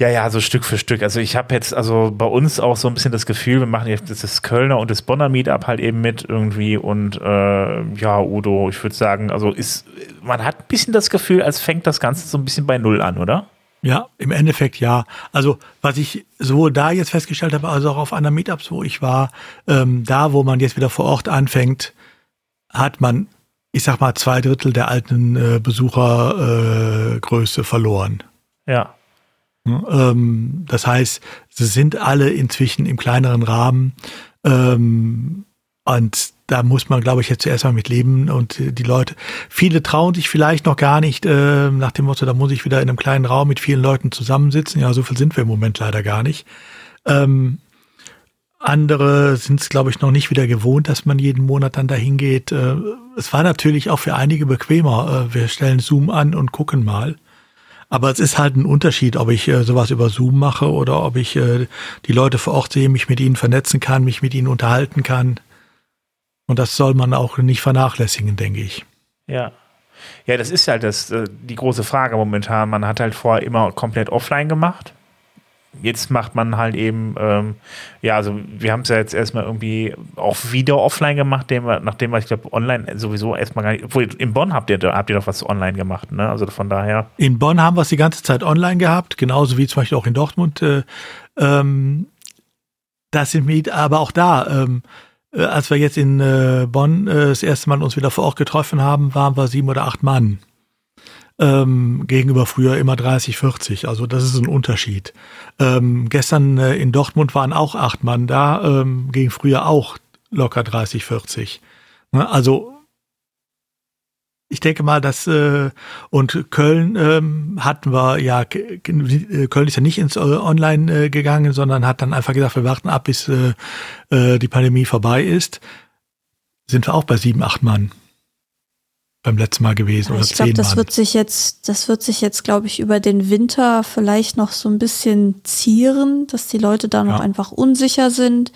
Ja, ja, so Stück für Stück. Also ich habe jetzt also bei uns auch so ein bisschen das Gefühl, wir machen jetzt das Kölner und das Bonner Meetup halt eben mit irgendwie und äh, ja, Udo, ich würde sagen, also ist, man hat ein bisschen das Gefühl, als fängt das Ganze so ein bisschen bei Null an, oder? Ja, im Endeffekt ja. Also was ich sowohl da jetzt festgestellt habe, als auch auf anderen Meetups, wo ich war, ähm, da, wo man jetzt wieder vor Ort anfängt, hat man ich sag mal, zwei Drittel der alten äh, Besuchergröße äh, verloren. Ja. Ähm, das heißt, sie sind alle inzwischen im kleineren Rahmen. Ähm, und da muss man, glaube ich, jetzt zuerst mal mit leben. Und die Leute, viele trauen sich vielleicht noch gar nicht, äh, nach dem Motto, da muss ich wieder in einem kleinen Raum mit vielen Leuten zusammensitzen. Ja, so viel sind wir im Moment leider gar nicht. Ähm, andere sind es, glaube ich, noch nicht wieder gewohnt, dass man jeden Monat dann dahin geht. Äh, es war natürlich auch für einige bequemer. Äh, wir stellen Zoom an und gucken mal. Aber es ist halt ein Unterschied, ob ich äh, sowas über Zoom mache oder ob ich die Leute vor Ort sehe, mich mit ihnen vernetzen kann, mich mit ihnen unterhalten kann. Und das soll man auch nicht vernachlässigen, denke ich. Ja. Ja, das ist halt das, die große Frage momentan. Man hat halt vorher immer komplett offline gemacht jetzt macht man halt eben, ähm, ja, also wir haben es ja jetzt erstmal irgendwie auch wieder offline gemacht, nachdem wir, ich glaube, online sowieso erstmal gar nicht, obwohl in Bonn habt ihr, habt ihr doch was online gemacht, ne? Also von daher. In Bonn haben wir es die ganze Zeit online gehabt, genauso wie zum Beispiel auch in Dortmund. Äh, ähm, das sind wir aber auch da. Ähm, äh, als wir jetzt in äh, Bonn äh, das erste Mal uns wieder vor Ort getroffen haben, waren wir sieben oder acht Mann ähm, gegenüber früher immer 30, 40. Also das ist ein Unterschied. Ähm, gestern äh, in Dortmund waren auch acht Mann da, ähm, gegen früher auch locker 30, 40. Ne? Also ich denke mal, dass äh, und Köln ähm, hatten wir ja Köln ist ja nicht ins äh, Online äh, gegangen, sondern hat dann einfach gesagt, wir warten ab, bis äh, äh, die Pandemie vorbei ist. Sind wir auch bei sieben, acht Mann beim letzten Mal gewesen oder Ich glaube, das wird sich jetzt, das wird sich jetzt, glaube ich, über den Winter vielleicht noch so ein bisschen zieren, dass die Leute da noch ja. einfach unsicher sind,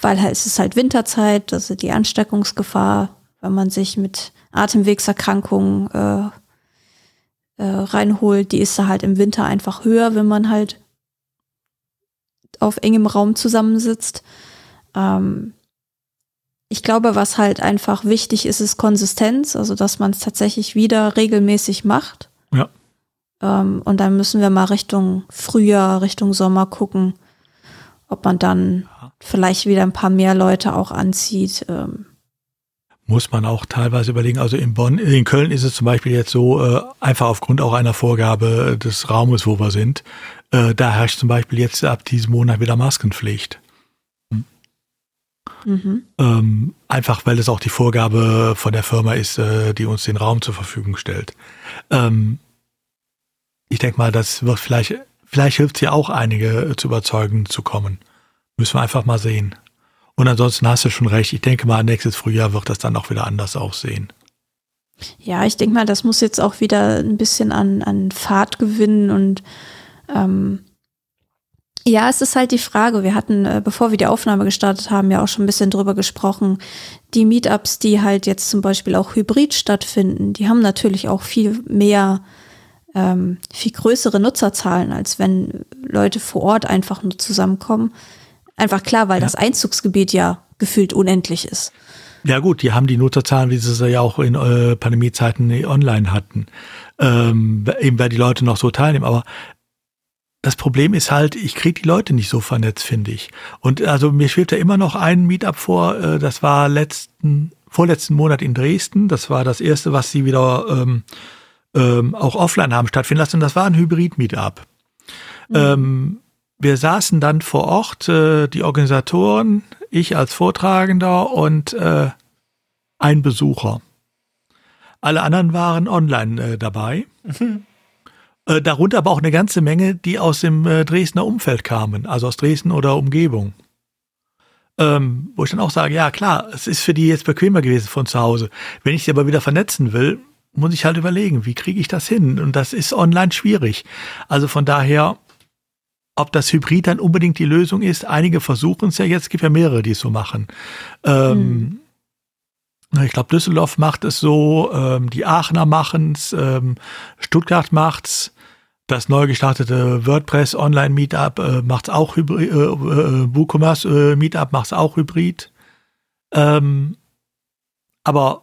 weil es ist halt Winterzeit, also die Ansteckungsgefahr, wenn man sich mit Atemwegserkrankungen äh, äh, reinholt, die ist da halt im Winter einfach höher, wenn man halt auf engem Raum zusammensitzt. Ähm, ich glaube, was halt einfach wichtig ist, ist Konsistenz, also dass man es tatsächlich wieder regelmäßig macht. Ja. Ähm, und dann müssen wir mal Richtung Frühjahr, Richtung Sommer gucken, ob man dann ja. vielleicht wieder ein paar mehr Leute auch anzieht. Ähm. Muss man auch teilweise überlegen. Also in Bonn, in Köln ist es zum Beispiel jetzt so, äh, einfach aufgrund auch einer Vorgabe des Raumes, wo wir sind, äh, da herrscht zum Beispiel jetzt ab diesem Monat wieder Maskenpflicht. Mhm. Ähm, einfach weil es auch die Vorgabe von der Firma ist, äh, die uns den Raum zur Verfügung stellt. Ähm, ich denke mal, das wird vielleicht, vielleicht hilft es ja auch einige zu überzeugen zu kommen. Müssen wir einfach mal sehen. Und ansonsten hast du schon recht. Ich denke mal, nächstes Frühjahr wird das dann auch wieder anders aussehen. Ja, ich denke mal, das muss jetzt auch wieder ein bisschen an, an Fahrt gewinnen und ähm, ja, es ist halt die Frage. Wir hatten, äh, bevor wir die Aufnahme gestartet haben, ja auch schon ein bisschen drüber gesprochen. Die Meetups, die halt jetzt zum Beispiel auch hybrid stattfinden, die haben natürlich auch viel mehr, ähm, viel größere Nutzerzahlen, als wenn Leute vor Ort einfach nur zusammenkommen. Einfach klar, weil ja. das Einzugsgebiet ja gefühlt unendlich ist. Ja gut, die haben die Nutzerzahlen, wie sie es ja auch in äh, Pandemiezeiten online hatten. Ähm, eben weil die Leute noch so teilnehmen. Aber das Problem ist halt, ich kriege die Leute nicht so vernetzt, finde ich. Und also mir schwebt da immer noch ein Meetup vor, äh, das war letzten, vorletzten Monat in Dresden. Das war das erste, was sie wieder ähm, ähm, auch offline haben stattfinden lassen. Und das war ein Hybrid-Meetup. Mhm. Ähm, wir saßen dann vor Ort, äh, die Organisatoren, ich als Vortragender und äh, ein Besucher. Alle anderen waren online äh, dabei. Mhm. Äh, darunter aber auch eine ganze Menge, die aus dem äh, Dresdner Umfeld kamen, also aus Dresden oder Umgebung. Ähm, wo ich dann auch sage, ja klar, es ist für die jetzt bequemer gewesen von zu Hause. Wenn ich sie aber wieder vernetzen will, muss ich halt überlegen, wie kriege ich das hin? Und das ist online schwierig. Also von daher, ob das Hybrid dann unbedingt die Lösung ist, einige versuchen es ja jetzt, es gibt ja mehrere, die es so machen. Ähm, hm. Ich glaube, Düsseldorf macht es so, ähm, die Aachener machen es, ähm, Stuttgart macht's. Das neu gestartete WordPress Online Meetup äh, macht es auch Hybrid, äh, äh, WooCommerce äh, Meetup macht es auch Hybrid. Ähm, aber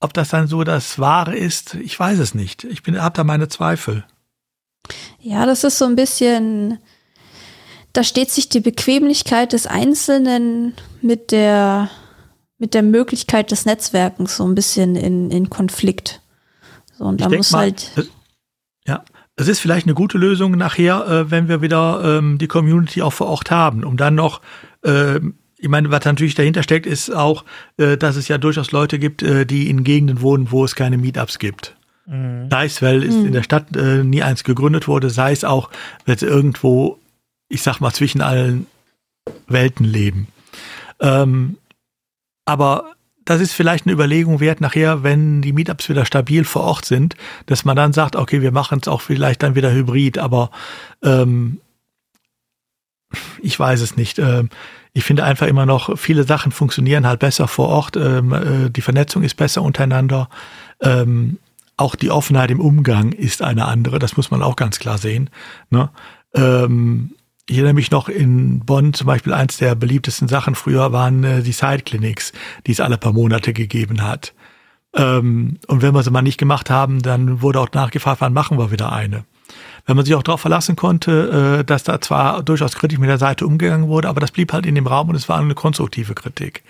ob das dann so das Wahre ist, ich weiß es nicht. Ich bin, habe da meine Zweifel. Ja, das ist so ein bisschen, da steht sich die Bequemlichkeit des Einzelnen mit der, mit der Möglichkeit des Netzwerkens so ein bisschen in, in Konflikt. So, und ich da muss mal, halt. Es ist vielleicht eine gute Lösung nachher, äh, wenn wir wieder ähm, die Community auch vor Ort haben, um dann noch, äh, ich meine, was natürlich dahinter steckt, ist auch, äh, dass es ja durchaus Leute gibt, äh, die in Gegenden wohnen, wo es keine Meetups gibt. Mhm. Sei es, weil mhm. in der Stadt äh, nie eins gegründet wurde, sei es auch, weil es irgendwo, ich sag mal, zwischen allen Welten leben. Ähm, aber das ist vielleicht eine Überlegung wert nachher, wenn die Meetups wieder stabil vor Ort sind, dass man dann sagt, okay, wir machen es auch vielleicht dann wieder hybrid, aber ähm, ich weiß es nicht. Ähm, ich finde einfach immer noch, viele Sachen funktionieren halt besser vor Ort. Ähm, äh, die Vernetzung ist besser untereinander. Ähm, auch die Offenheit im Umgang ist eine andere. Das muss man auch ganz klar sehen. Ne? Ähm, ich erinnere mich noch in Bonn zum Beispiel eins der beliebtesten Sachen früher waren äh, die Side Clinics, die es alle paar Monate gegeben hat. Ähm, und wenn wir sie mal nicht gemacht haben, dann wurde auch nachgefragt, wann machen wir wieder eine. Wenn man sich auch darauf verlassen konnte, äh, dass da zwar durchaus kritisch mit der Seite umgegangen wurde, aber das blieb halt in dem Raum und es war eine konstruktive Kritik.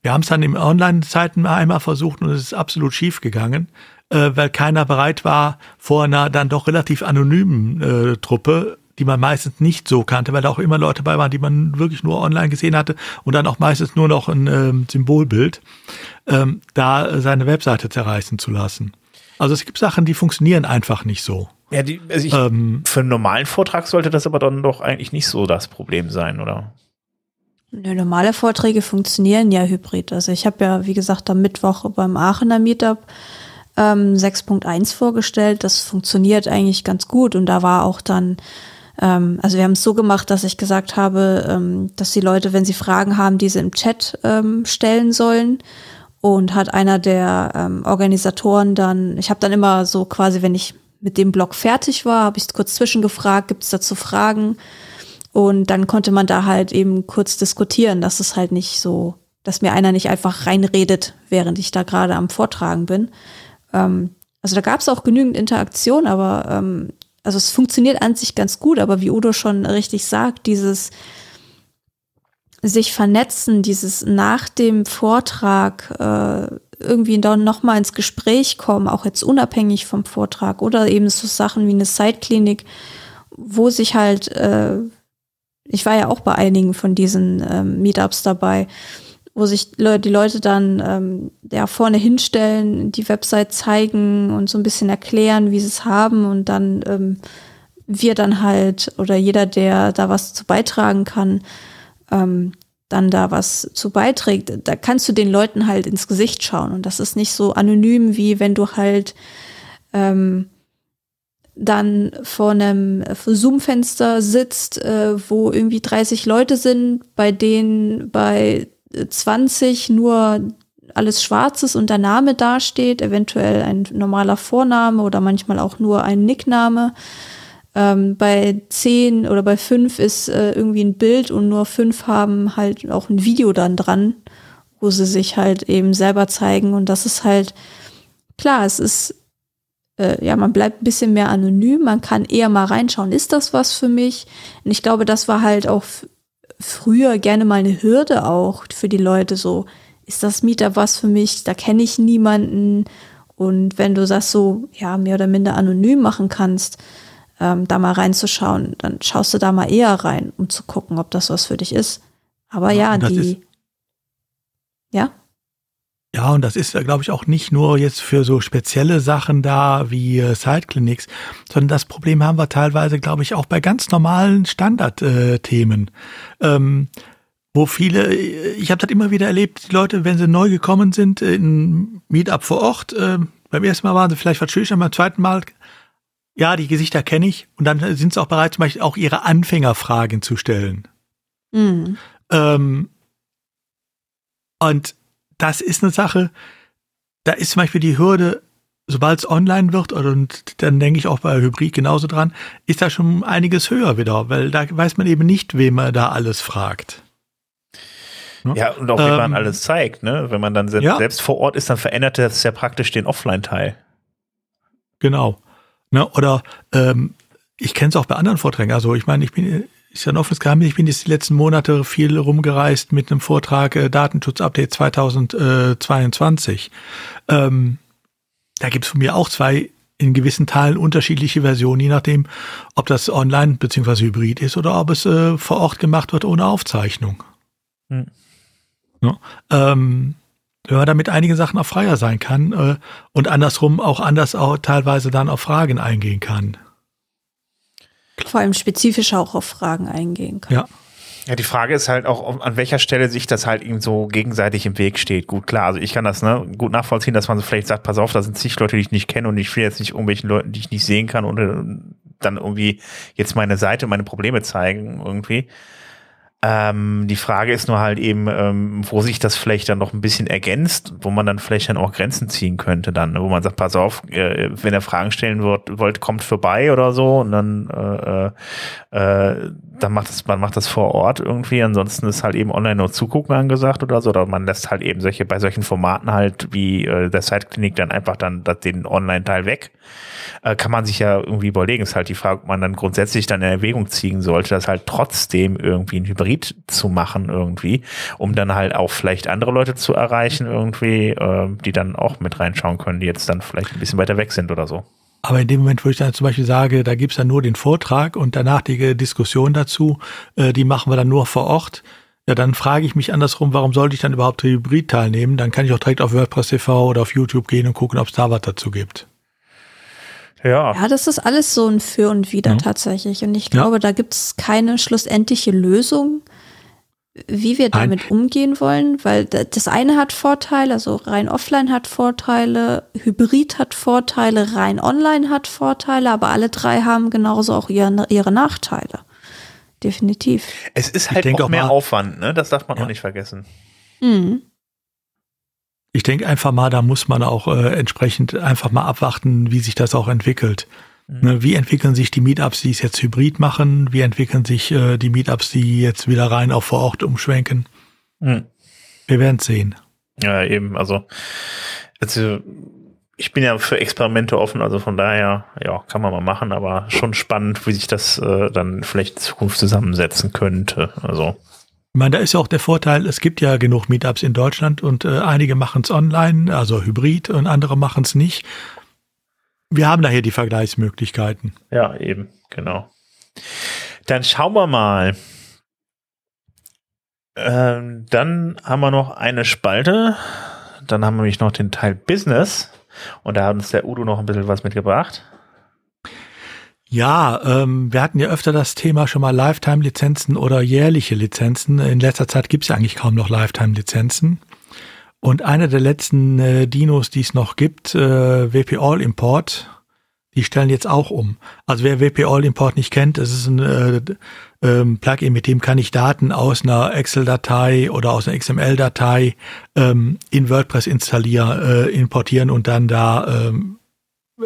Wir haben es dann im Online-Zeiten einmal versucht und es ist absolut schief gegangen, äh, weil keiner bereit war, vor einer dann doch relativ anonymen Truppe die man meistens nicht so kannte, weil da auch immer Leute dabei waren, die man wirklich nur online gesehen hatte und dann auch meistens nur noch ein ähm, Symbolbild, ähm, da seine Webseite zerreißen zu lassen. Also es gibt Sachen, die funktionieren einfach nicht so. Ja, die, also ich, ähm, für einen normalen Vortrag sollte das aber dann doch eigentlich nicht so das Problem sein, oder? Nö, normale Vorträge funktionieren ja hybrid. Also ich habe ja, wie gesagt, am Mittwoch beim Aachener Meetup ähm, 6.1 vorgestellt. Das funktioniert eigentlich ganz gut und da war auch dann ähm, also wir haben es so gemacht, dass ich gesagt habe, ähm, dass die Leute, wenn sie Fragen haben, diese im Chat ähm, stellen sollen. Und hat einer der ähm, Organisatoren dann, ich habe dann immer so quasi, wenn ich mit dem Blog fertig war, habe ich kurz zwischengefragt, gibt es dazu Fragen? Und dann konnte man da halt eben kurz diskutieren, dass es halt nicht so, dass mir einer nicht einfach reinredet, während ich da gerade am Vortragen bin. Ähm, also da gab es auch genügend Interaktion, aber ähm, also es funktioniert an sich ganz gut, aber wie Udo schon richtig sagt, dieses sich vernetzen, dieses nach dem Vortrag äh, irgendwie dann nochmal ins Gespräch kommen, auch jetzt unabhängig vom Vortrag oder eben so Sachen wie eine Side-Klinik, wo sich halt, äh, ich war ja auch bei einigen von diesen ähm, Meetups dabei, wo sich die Leute dann ähm, ja vorne hinstellen, die Website zeigen und so ein bisschen erklären, wie sie es haben und dann ähm, wir dann halt oder jeder, der da was zu beitragen kann, ähm, dann da was zu beiträgt, da kannst du den Leuten halt ins Gesicht schauen. Und das ist nicht so anonym, wie wenn du halt ähm, dann vor einem Zoom-Fenster sitzt, äh, wo irgendwie 30 Leute sind, bei denen bei 20 nur alles schwarz ist und der Name dasteht, eventuell ein normaler Vorname oder manchmal auch nur ein Nickname. Ähm, bei 10 oder bei 5 ist äh, irgendwie ein Bild und nur 5 haben halt auch ein Video dann dran, wo sie sich halt eben selber zeigen und das ist halt, klar, es ist äh, ja, man bleibt ein bisschen mehr anonym, man kann eher mal reinschauen, ist das was für mich? Und ich glaube, das war halt auch früher gerne mal eine Hürde auch für die Leute so, ist das Mieter was für mich? Da kenne ich niemanden. Und wenn du das so, ja, mehr oder minder anonym machen kannst, ähm, da mal reinzuschauen, dann schaust du da mal eher rein, um zu gucken, ob das was für dich ist. Aber ja, ja die, ja? Ja, und das ist, glaube ich, auch nicht nur jetzt für so spezielle Sachen da wie äh, Side-Clinics, sondern das Problem haben wir teilweise, glaube ich, auch bei ganz normalen Standardthemen. Äh, ähm, wo viele, äh, ich habe das immer wieder erlebt, die Leute, wenn sie neu gekommen sind, äh, in Meetup vor Ort, äh, beim ersten Mal waren sie vielleicht was schüchtern, beim zweiten Mal, ja, die Gesichter kenne ich und dann sind sie auch bereit, zum Beispiel auch ihre Anfängerfragen zu stellen. Mhm. Ähm, und das ist eine Sache, da ist zum Beispiel die Hürde, sobald es online wird, und dann denke ich auch bei Hybrid genauso dran, ist da schon einiges höher wieder, weil da weiß man eben nicht, wem man da alles fragt. Ne? Ja, und auch wie ähm, man alles zeigt, ne? Wenn man dann selbst, ja. selbst vor Ort ist, dann verändert das ja praktisch den Offline-Teil. Genau. Ne? Oder ähm, ich kenne es auch bei anderen Vorträgen. Also ich meine, ich bin ist ja ein offenes Geheimnis. Ich bin jetzt die letzten Monate viel rumgereist mit einem Vortrag äh, Datenschutz-Update 2022. Ähm, da gibt es von mir auch zwei in gewissen Teilen unterschiedliche Versionen, je nachdem, ob das online bzw. hybrid ist oder ob es äh, vor Ort gemacht wird ohne Aufzeichnung. Hm. Ja, ähm, wenn man damit einige Sachen auch freier sein kann äh, und andersrum auch anders auch teilweise dann auf Fragen eingehen kann vor allem spezifischer auch auf Fragen eingehen kann. Ja. Ja, die Frage ist halt auch, an welcher Stelle sich das halt eben so gegenseitig im Weg steht. Gut, klar, also ich kann das ne, gut nachvollziehen, dass man so vielleicht sagt, pass auf, da sind zig Leute, die ich nicht kenne und ich will jetzt nicht irgendwelchen Leuten, die ich nicht sehen kann und dann irgendwie jetzt meine Seite, meine Probleme zeigen irgendwie. Ähm, die Frage ist nur halt eben, ähm, wo sich das vielleicht dann noch ein bisschen ergänzt, wo man dann vielleicht dann auch Grenzen ziehen könnte dann, ne? wo man sagt, pass auf, äh, wenn ihr Fragen stellen wollt, wollt, kommt vorbei oder so und dann äh, äh, dann macht das, man macht das vor Ort irgendwie, ansonsten ist halt eben online nur zugucken angesagt oder so, oder man lässt halt eben solche, bei solchen Formaten halt wie äh, der Site-Klinik dann einfach dann das, den Online-Teil weg äh, kann man sich ja irgendwie überlegen. Ist halt die Frage, ob man dann grundsätzlich dann in Erwägung ziehen sollte, das halt trotzdem irgendwie ein Hybrid zu machen irgendwie, um dann halt auch vielleicht andere Leute zu erreichen irgendwie, äh, die dann auch mit reinschauen können, die jetzt dann vielleicht ein bisschen weiter weg sind oder so. Aber in dem Moment, wo ich dann zum Beispiel sage, da gibt's dann nur den Vortrag und danach die Diskussion dazu, äh, die machen wir dann nur vor Ort, ja, dann frage ich mich andersrum, warum sollte ich dann überhaupt Hybrid teilnehmen? Dann kann ich auch direkt auf WordPress TV oder auf YouTube gehen und gucken, ob es da was dazu gibt. Ja. Ja, das ist alles so ein Für und Wider mhm. tatsächlich. Und ich glaube, ja. da gibt es keine schlussendliche Lösung, wie wir damit Nein. umgehen wollen, weil das eine hat Vorteile, also rein offline hat Vorteile, Hybrid hat Vorteile, rein online hat Vorteile, aber alle drei haben genauso auch ihre, ihre Nachteile. Definitiv. Es ist halt auch mehr Aufwand, ne? Das darf man ja. auch nicht vergessen. Mhm ich denke einfach mal, da muss man auch äh, entsprechend einfach mal abwarten, wie sich das auch entwickelt. Mhm. Ne, wie entwickeln sich die Meetups, die es jetzt hybrid machen? Wie entwickeln sich äh, die Meetups, die jetzt wieder rein auf vor Ort umschwenken? Mhm. Wir werden sehen. Ja, eben. Also, also ich bin ja für Experimente offen, also von daher, ja, kann man mal machen, aber schon spannend, wie sich das äh, dann vielleicht in Zukunft zusammensetzen könnte. Also meine, da ist ja auch der Vorteil, es gibt ja genug Meetups in Deutschland und äh, einige machen es online, also hybrid, und andere machen es nicht. Wir haben daher die Vergleichsmöglichkeiten. Ja, eben, genau. Dann schauen wir mal. Ähm, dann haben wir noch eine Spalte. Dann haben wir nämlich noch den Teil Business. Und da hat uns der Udo noch ein bisschen was mitgebracht. Ja, ähm, wir hatten ja öfter das Thema schon mal Lifetime-Lizenzen oder jährliche Lizenzen. In letzter Zeit gibt es ja eigentlich kaum noch Lifetime-Lizenzen. Und einer der letzten äh, Dinos, die es noch gibt, äh, WP All Import, die stellen jetzt auch um. Also wer WP All Import nicht kennt, es ist ein äh, ähm, Plugin, mit dem kann ich Daten aus einer Excel-Datei oder aus einer XML-Datei ähm, in WordPress installieren, äh, importieren und dann da ähm,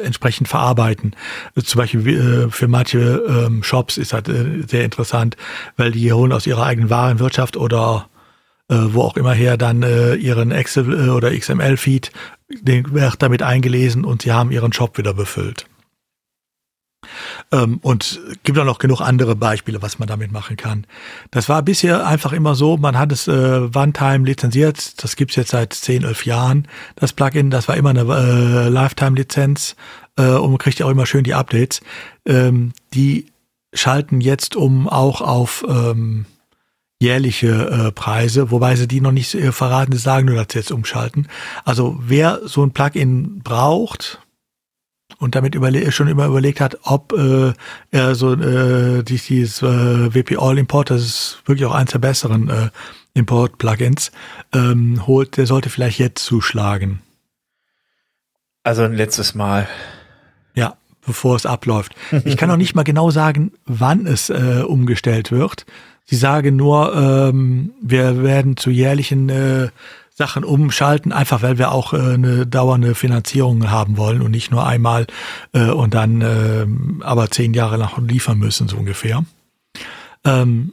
entsprechend verarbeiten. Zum Beispiel äh, für manche ähm, Shops ist das äh, sehr interessant, weil die holen aus ihrer eigenen Warenwirtschaft oder äh, wo auch immer her dann ihren Excel oder XML-Feed, den wird damit eingelesen und sie haben ihren Shop wieder befüllt. Ähm, und gibt auch noch genug andere Beispiele, was man damit machen kann. Das war bisher einfach immer so, man hat es äh, One-Time lizenziert, das gibt's jetzt seit 10, 11 Jahren, das Plugin, das war immer eine äh, Lifetime-Lizenz äh, und man kriegt ja auch immer schön die Updates. Ähm, die schalten jetzt um auch auf ähm, jährliche äh, Preise, wobei sie die noch nicht äh, verraten, sagen nur, dass sie jetzt umschalten. Also wer so ein Plugin braucht, und damit schon immer überlegt hat, ob äh, er so äh, dieses äh, WP All Import, das ist wirklich auch eins der besseren äh, Import-Plugins, ähm, holt, der sollte vielleicht jetzt zuschlagen. Also ein letztes Mal. Ja, bevor es abläuft. Ich kann auch nicht mal genau sagen, wann es äh, umgestellt wird. Sie sagen nur, ähm, wir werden zu jährlichen äh, Sachen umschalten, einfach weil wir auch äh, eine dauernde Finanzierung haben wollen und nicht nur einmal äh, und dann äh, aber zehn Jahre lang liefern müssen, so ungefähr. Ähm,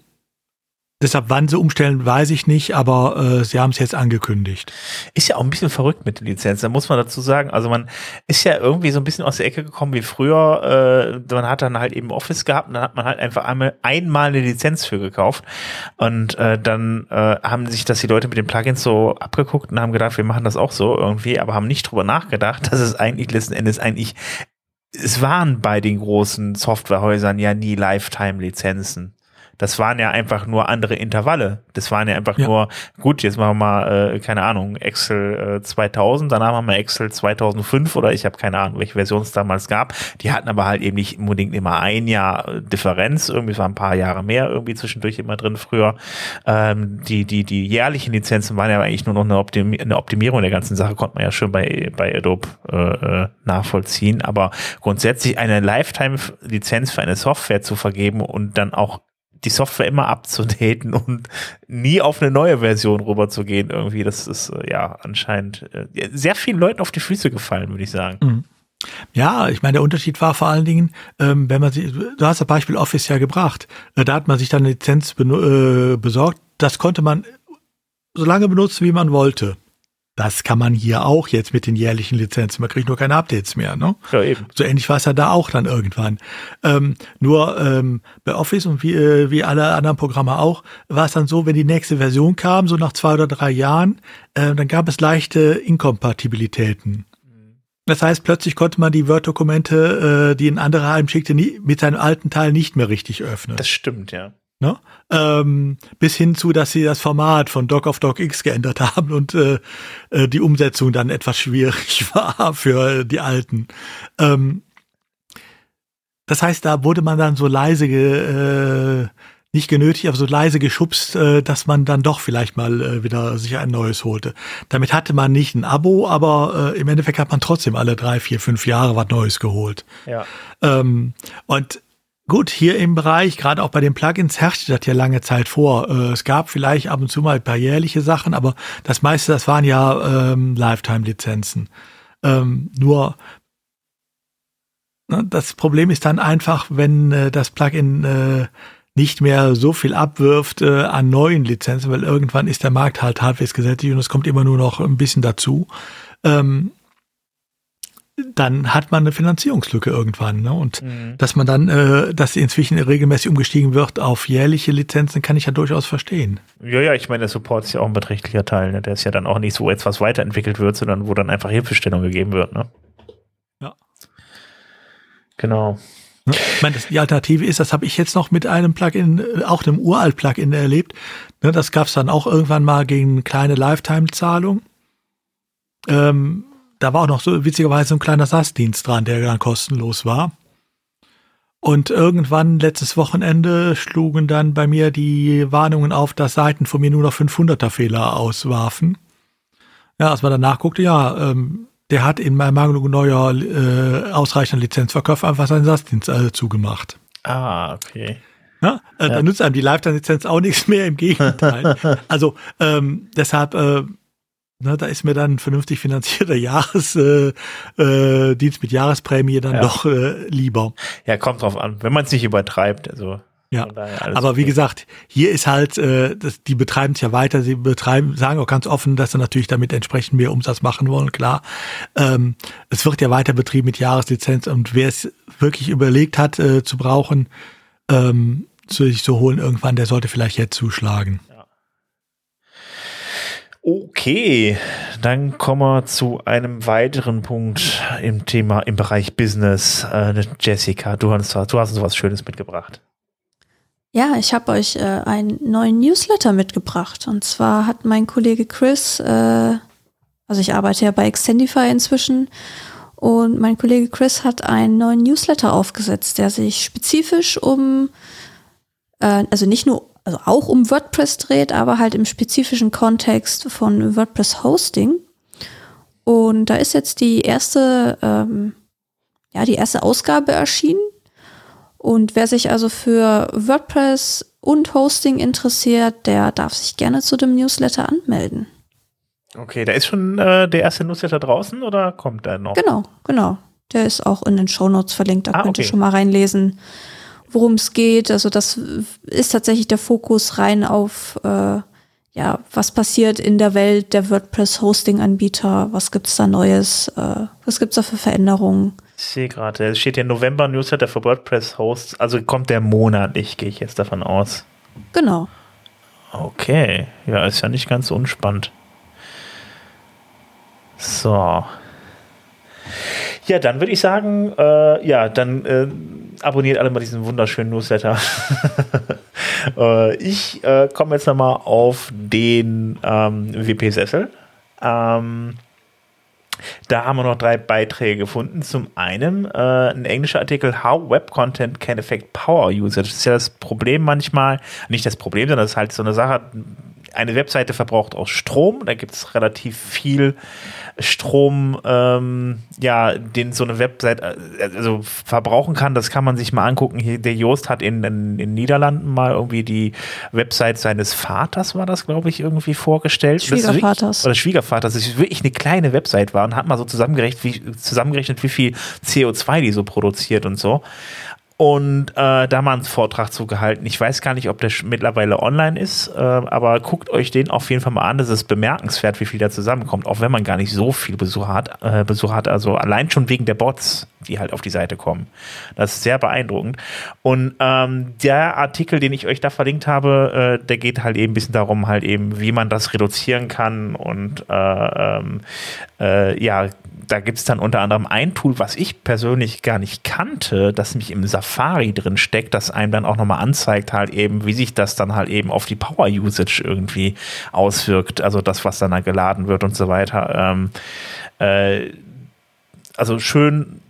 Deshalb, wann sie umstellen, weiß ich nicht, aber äh, sie haben es jetzt angekündigt. Ist ja auch ein bisschen verrückt mit Lizenz, da muss man dazu sagen. Also man ist ja irgendwie so ein bisschen aus der Ecke gekommen wie früher. Äh, man hat dann halt eben Office gehabt und dann hat man halt einfach einmal, einmal eine Lizenz für gekauft. Und äh, dann äh, haben sich das die Leute mit den Plugins so abgeguckt und haben gedacht, wir machen das auch so irgendwie, aber haben nicht drüber nachgedacht, dass es eigentlich letzten Endes eigentlich es waren bei den großen Softwarehäusern ja nie Lifetime-Lizenzen. Das waren ja einfach nur andere Intervalle. Das waren ja einfach ja. nur, gut, jetzt machen wir mal, äh, keine Ahnung, Excel äh, 2000, danach haben wir Excel 2005 oder ich habe keine Ahnung, welche Version es damals gab. Die hatten aber halt eben nicht unbedingt immer ein Jahr äh, Differenz, irgendwie war ein paar Jahre mehr irgendwie zwischendurch immer drin früher. Ähm, die, die, die jährlichen Lizenzen waren ja eigentlich nur noch eine, Optim eine Optimierung der ganzen Sache, konnte man ja schon bei, bei Adobe äh, äh nachvollziehen. Aber grundsätzlich eine Lifetime-Lizenz für eine Software zu vergeben und dann auch die Software immer abzudaten und nie auf eine neue Version rüberzugehen irgendwie. Das ist äh, ja anscheinend äh, sehr vielen Leuten auf die Füße gefallen, würde ich sagen. Mhm. Ja, ich meine, der Unterschied war vor allen Dingen, ähm, wenn man sich, du hast das Beispiel Office ja gebracht, äh, da hat man sich dann eine Lizenz besorgt, das konnte man so lange benutzen, wie man wollte. Das kann man hier auch jetzt mit den jährlichen Lizenzen. Man kriegt nur keine Updates mehr. Ne? Ja, eben. So ähnlich war es ja da auch dann irgendwann. Ähm, nur ähm, bei Office und wie, äh, wie alle anderen Programme auch, war es dann so, wenn die nächste Version kam, so nach zwei oder drei Jahren, äh, dann gab es leichte Inkompatibilitäten. Das heißt, plötzlich konnte man die Word-Dokumente, äh, die ein anderer einem schickte, nie, mit seinem alten Teil nicht mehr richtig öffnen. Das stimmt, ja. Ne? Ähm, bis hin zu, dass sie das Format von Doc of Doc X geändert haben und äh, äh, die Umsetzung dann etwas schwierig war für die Alten. Ähm, das heißt, da wurde man dann so leise, ge, äh, nicht genötigt, aber so leise geschubst, äh, dass man dann doch vielleicht mal äh, wieder sich ein neues holte. Damit hatte man nicht ein Abo, aber äh, im Endeffekt hat man trotzdem alle drei, vier, fünf Jahre was Neues geholt. Ja. Ähm, und Gut, hier im Bereich, gerade auch bei den Plugins, herrschte das ja lange Zeit vor. Äh, es gab vielleicht ab und zu mal jährliche Sachen, aber das meiste, das waren ja ähm, Lifetime-Lizenzen. Ähm, nur ne, das Problem ist dann einfach, wenn äh, das Plugin äh, nicht mehr so viel abwirft äh, an neuen Lizenzen, weil irgendwann ist der Markt halt halbwegs gesättigt und es kommt immer nur noch ein bisschen dazu. Ähm, dann hat man eine Finanzierungslücke irgendwann. Ne? Und mhm. dass man dann, äh, dass inzwischen regelmäßig umgestiegen wird auf jährliche Lizenzen, kann ich ja durchaus verstehen. Ja, ja, ich meine, der Support ist ja auch ein beträchtlicher Teil. Ne? Der ist ja dann auch nicht so etwas weiterentwickelt wird, sondern wo dann einfach Hilfestellung gegeben wird. Ne? Ja. Genau. Ich meine, die Alternative ist, das habe ich jetzt noch mit einem Plugin, äh, auch einem Uralt-Plugin erlebt. Ne, das gab es dann auch irgendwann mal gegen kleine Lifetime-Zahlung. Ähm, da war auch noch so witzigerweise ein kleiner SAS-Dienst dran, der dann kostenlos war. Und irgendwann letztes Wochenende schlugen dann bei mir die Warnungen auf, dass Seiten von mir nur noch 500er Fehler auswarfen. Ja, als man dann nachguckte, ja, ähm, der hat in Mangel neuer äh, ausreichender Lizenzverkauf einfach seinen Satzdienst äh, zugemacht. Ah, okay. Ja, äh, ja. Da nutzt einem die Lifetime-Lizenz auch nichts mehr, im Gegenteil. also ähm, deshalb, äh, ne, da ist mir dann ein vernünftig finanzierter Jahresdienst äh, äh, Dienst mit Jahresprämie dann ja. doch äh, lieber. Ja, kommt drauf an, wenn man es nicht übertreibt. Also ja, aber wie gesagt, hier ist halt, äh, das, die betreiben es ja weiter, sie betreiben, sagen auch ganz offen, dass sie natürlich damit entsprechend mehr Umsatz machen wollen, klar. Ähm, es wird ja weiter betrieben mit Jahreslizenz und wer es wirklich überlegt hat äh, zu brauchen, ähm, zu sich zu holen irgendwann, der sollte vielleicht jetzt zuschlagen. Okay, dann kommen wir zu einem weiteren Punkt im Thema, im Bereich Business. Äh, Jessica, du hast, du hast uns was Schönes mitgebracht. Ja, ich habe euch äh, einen neuen Newsletter mitgebracht. Und zwar hat mein Kollege Chris, äh, also ich arbeite ja bei Extendify inzwischen, und mein Kollege Chris hat einen neuen Newsletter aufgesetzt, der sich spezifisch um, äh, also nicht nur, also auch um WordPress dreht, aber halt im spezifischen Kontext von WordPress Hosting. Und da ist jetzt die erste, ähm, ja, die erste Ausgabe erschienen. Und wer sich also für WordPress und Hosting interessiert, der darf sich gerne zu dem Newsletter anmelden. Okay, da ist schon äh, der erste Newsletter draußen oder kommt der noch? Genau, genau. Der ist auch in den Shownotes verlinkt, da ah, könnt ihr schon mal reinlesen, worum es geht. Also das ist tatsächlich der Fokus rein auf, äh, ja, was passiert in der Welt der WordPress-Hosting-Anbieter, was gibt's da Neues, äh, was gibt's da für Veränderungen. Ich sehe gerade, es steht hier November Newsletter für WordPress-Hosts, also kommt der monatlich, gehe ich jetzt davon aus. Genau. Okay, ja, ist ja nicht ganz unspannend. So. Ja, dann würde ich sagen, äh, ja, dann äh, abonniert alle mal diesen wunderschönen Newsletter. äh, ich äh, komme jetzt nochmal auf den ähm, WP-Sessel. Ähm, da haben wir noch drei Beiträge gefunden. Zum einen äh, ein englischer Artikel, How Web Content Can Affect Power Usage. Das ist ja das Problem manchmal, nicht das Problem, sondern das ist halt so eine Sache, eine Webseite verbraucht auch Strom. Da gibt es relativ viel Strom, ähm, ja, den so eine Webseite äh, also verbrauchen kann. Das kann man sich mal angucken. Hier, der Joost hat in den Niederlanden mal irgendwie die Website seines Vaters, war das, glaube ich, irgendwie vorgestellt. Schwiegervaters. oder Schwiegervaters. Das ist wirklich eine kleine Website war und hat mal so zusammengerechnet, wie, zusammengerechnet, wie viel CO2 die so produziert und so und äh, da mal einen Vortrag zugehalten. Ich weiß gar nicht, ob der mittlerweile online ist, äh, aber guckt euch den auf jeden Fall mal an. Das ist bemerkenswert, wie viel da zusammenkommt, auch wenn man gar nicht so viel Besuch hat. Äh, Besuch hat also allein schon wegen der Bots, die halt auf die Seite kommen. Das ist sehr beeindruckend. Und ähm, der Artikel, den ich euch da verlinkt habe, äh, der geht halt eben ein bisschen darum, halt eben, wie man das reduzieren kann und äh, ähm, äh, ja, da gibt es dann unter anderem ein Tool, was ich persönlich gar nicht kannte, das mich im Safari drin steckt, das einem dann auch nochmal anzeigt, halt eben, wie sich das dann halt eben auf die Power Usage irgendwie auswirkt. Also das, was dann da geladen wird und so weiter. Ähm, äh, also schön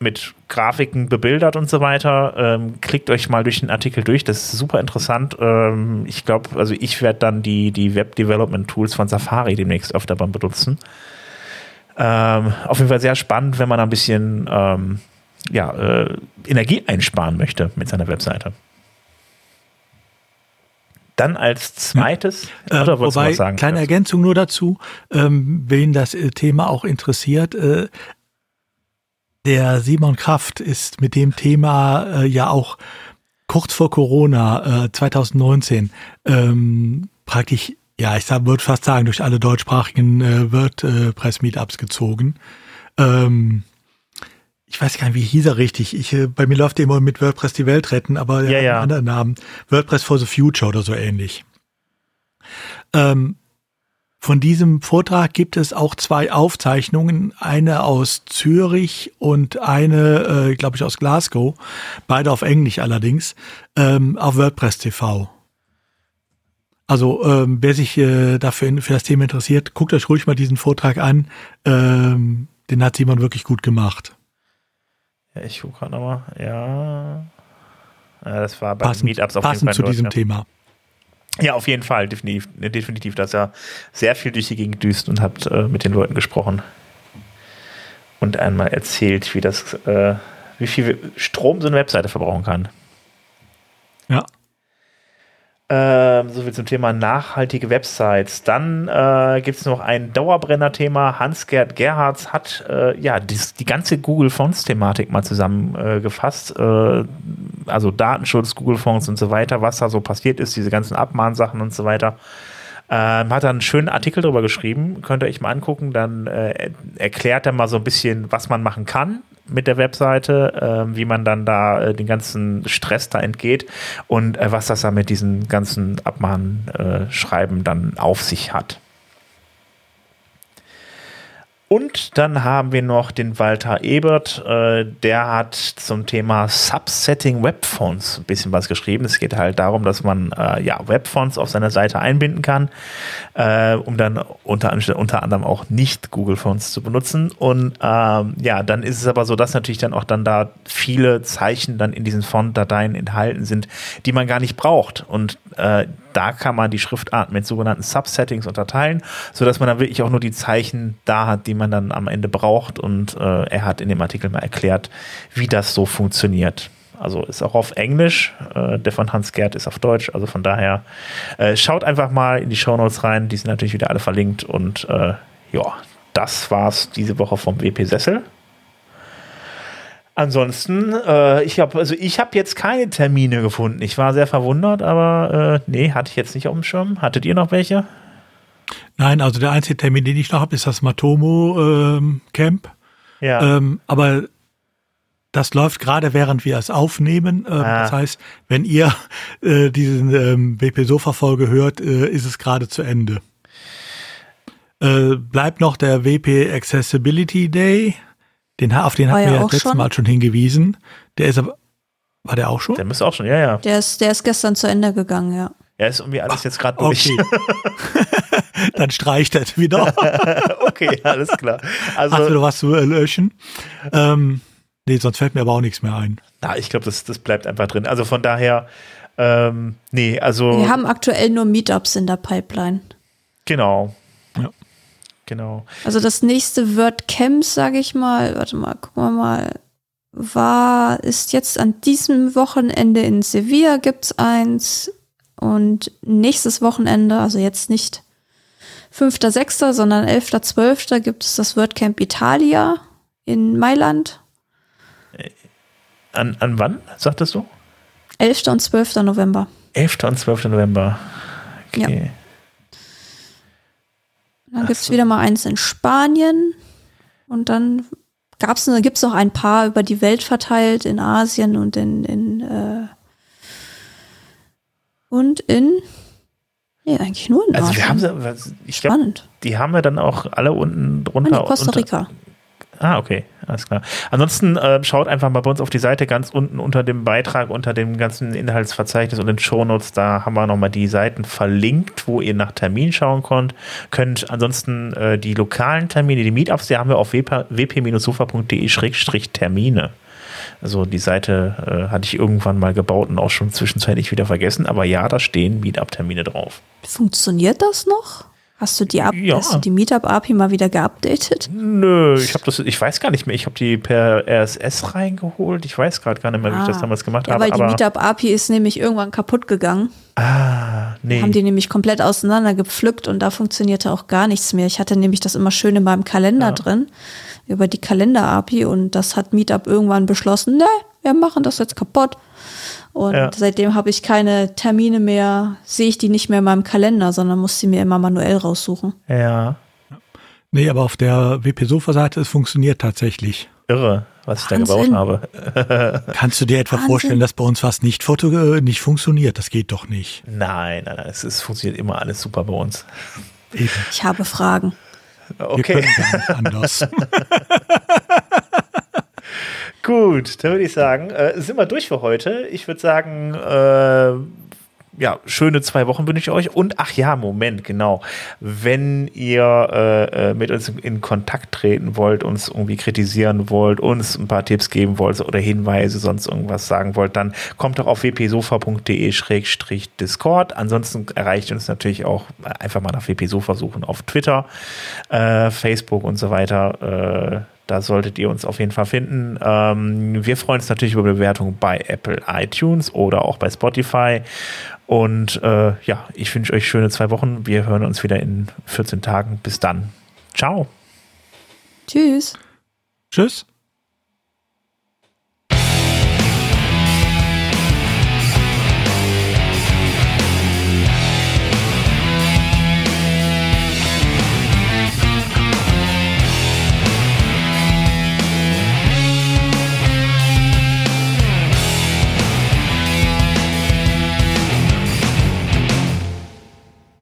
mit Grafiken bebildert und so weiter. Ähm, klickt euch mal durch den Artikel durch, das ist super interessant. Ähm, ich glaube, also ich werde dann die, die Web Development Tools von Safari demnächst öfter beim benutzen. Ähm, auf jeden Fall sehr spannend, wenn man ein bisschen ähm, ja, äh, Energie einsparen möchte mit seiner Webseite. Dann als zweites, ja. äh, wobei, sagen, kleine Ergänzung nur dazu, ähm, wen das äh, Thema auch interessiert. Äh, der Simon Kraft ist mit dem Thema äh, ja auch kurz vor Corona 2019 äh, ähm, praktisch ja, ich würde fast sagen, durch alle deutschsprachigen äh, WordPress-Meetups gezogen. Ähm, ich weiß gar nicht, wie hieß er richtig. Ich, äh, bei mir läuft immer mit WordPress die Welt retten, aber ja, ja. einen anderen Namen. WordPress for the Future oder so ähnlich. Ähm, von diesem Vortrag gibt es auch zwei Aufzeichnungen, eine aus Zürich und eine, äh, glaube ich, aus Glasgow, beide auf Englisch allerdings, ähm, auf WordPress TV. Also ähm, wer sich äh, dafür für das Thema interessiert, guckt euch ruhig mal diesen Vortrag an. Ähm, den hat Simon wirklich gut gemacht. Ja, ich gucke gerade nochmal. Ja. ja. Das war bei passend, Meetups auf jeden Fall. zu diesem ja. Thema. Ja, auf jeden Fall, definitiv, definitiv, dass er sehr viel durch die Gegend düst und hat äh, mit den Leuten gesprochen und einmal erzählt, wie das, äh, wie viel Strom so eine Webseite verbrauchen kann. Ja. Ähm, so viel zum Thema nachhaltige Websites. Dann äh, gibt es noch ein Dauerbrenner-Thema. Hans-Gerd Gerhards hat äh, ja die, die, ganze Google Fonts-Thematik mal zusammengefasst. Äh, also Datenschutz, Google Fonts und so weiter, was da so passiert ist, diese ganzen Abmahnsachen und so weiter. Ähm, hat er einen schönen Artikel darüber geschrieben, könnt ihr euch mal angucken. Dann äh, erklärt er mal so ein bisschen, was man machen kann mit der Webseite, äh, wie man dann da äh, den ganzen Stress da entgeht und äh, was das da mit diesen ganzen Abmahnschreiben dann auf sich hat. Und dann haben wir noch den Walter Ebert, äh, der hat zum Thema Subsetting Webfonts ein bisschen was geschrieben. Es geht halt darum, dass man äh, ja, Webfonts auf seiner Seite einbinden kann, äh, um dann unter, unter anderem auch nicht Google Fonts zu benutzen. Und ähm, ja, dann ist es aber so, dass natürlich dann auch dann da viele Zeichen dann in diesen Font-Dateien enthalten sind, die man gar nicht braucht. Und äh, da kann man die Schriftarten mit sogenannten Subsettings unterteilen, sodass man dann wirklich auch nur die Zeichen da hat, die man dann am Ende braucht. Und äh, er hat in dem Artikel mal erklärt, wie das so funktioniert. Also ist auch auf Englisch, äh, der von Hans Gerd ist auf Deutsch, also von daher äh, schaut einfach mal in die Shownotes rein, die sind natürlich wieder alle verlinkt und äh, ja, das war's diese Woche vom WP Sessel. Ansonsten, äh, ich habe also ich habe jetzt keine Termine gefunden. Ich war sehr verwundert, aber äh, nee, hatte ich jetzt nicht auf dem Schirm. Hattet ihr noch welche? Nein, also der einzige Termin, den ich noch habe, ist das Matomo ähm, Camp. Ja. Ähm, aber das läuft gerade während wir es aufnehmen. Ähm, ah. Das heißt, wenn ihr äh, diesen ähm, WP Sofa Folge hört, äh, ist es gerade zu Ende. Äh, bleibt noch der WP Accessibility Day. Den, auf den hatten wir ja letztes schon? Mal schon hingewiesen. Der ist aber, war der auch schon? Der müsste auch schon, ja, ja. Der ist, der ist gestern zu Ende gegangen, ja. Ja, ist irgendwie alles Ach, jetzt gerade durch. Okay. Dann streicht das wieder. okay, alles klar. Also, Hast du was zu löschen? Ähm, nee, sonst fällt mir aber auch nichts mehr ein. Na, ich glaube, das, das bleibt einfach drin. Also von daher, ähm, nee, also. Wir haben aktuell nur Meetups in der Pipeline. Genau. Genau. Also das nächste WordCamp, sage ich mal, warte mal, gucken wir mal, war, ist jetzt an diesem Wochenende in Sevilla gibt's eins und nächstes Wochenende, also jetzt nicht 5.6., sondern 11.12. gibt es das WordCamp Italia in Mailand. Äh, an, an wann, sagtest du? 11. und 12. November. 11. und 12. November. Okay. Ja. Dann gibt es wieder mal eins in Spanien. Und dann gab's, gibt es noch ein paar über die Welt verteilt, in Asien und in, in äh, und in Nee, eigentlich nur in also Asien. Wir haben sie, ich Spannend. Glaub, die haben wir dann auch alle unten drunter. Ah, Costa Rica. Unter, Ah, okay, alles klar. Ansonsten äh, schaut einfach mal bei uns auf die Seite ganz unten unter dem Beitrag, unter dem ganzen Inhaltsverzeichnis und den Shownotes. Da haben wir nochmal die Seiten verlinkt, wo ihr nach Termin schauen könnt. Könnt ansonsten äh, die lokalen Termine, die Meetups, die haben wir auf wp-sofa.de-termine. Also die Seite äh, hatte ich irgendwann mal gebaut und auch schon zwischenzeitlich wieder vergessen. Aber ja, da stehen Meetup-Termine drauf. Funktioniert das noch? Hast du die, Up ja. hast du die Meetup-API mal wieder geupdatet? Nö, ich habe das, ich weiß gar nicht mehr. Ich habe die per RSS reingeholt. Ich weiß gerade gar nicht mehr, wie ah. ich das ah. damals gemacht ja, habe. Weil die Meetup-API ist nämlich irgendwann kaputt gegangen. Ah, nee. Haben die nämlich komplett auseinander gepflückt und da funktionierte auch gar nichts mehr. Ich hatte nämlich das immer schön in meinem Kalender ja. drin, über die Kalender-API und das hat Meetup irgendwann beschlossen, ne, wir machen das jetzt kaputt. Und ja. seitdem habe ich keine Termine mehr, sehe ich die nicht mehr in meinem Kalender, sondern muss sie mir immer manuell raussuchen. Ja. Nee, aber auf der WP-Sofa-Seite, es funktioniert tatsächlich. Irre, was Wahnsinn. ich da gebaut habe. Kannst du dir etwa Wahnsinn. vorstellen, dass bei uns was nicht, Foto, äh, nicht funktioniert? Das geht doch nicht. Nein, nein, nein, es, es funktioniert immer alles super bei uns. Eben. Ich habe Fragen. Okay. Wir können gar nicht anders. Gut, dann würde ich sagen, äh, sind wir durch für heute. Ich würde sagen, äh, ja, schöne zwei Wochen wünsche ich euch. Und ach ja, Moment, genau. Wenn ihr äh, äh, mit uns in Kontakt treten wollt, uns irgendwie kritisieren wollt, uns ein paar Tipps geben wollt oder Hinweise, sonst irgendwas sagen wollt, dann kommt doch auf wpsofa.de-discord. Ansonsten erreicht uns natürlich auch einfach mal nach wpsofa suchen auf Twitter, äh, Facebook und so weiter. Äh, da solltet ihr uns auf jeden Fall finden. Ähm, wir freuen uns natürlich über Bewertungen bei Apple iTunes oder auch bei Spotify. Und äh, ja, ich wünsche euch schöne zwei Wochen. Wir hören uns wieder in 14 Tagen. Bis dann. Ciao. Tschüss. Tschüss.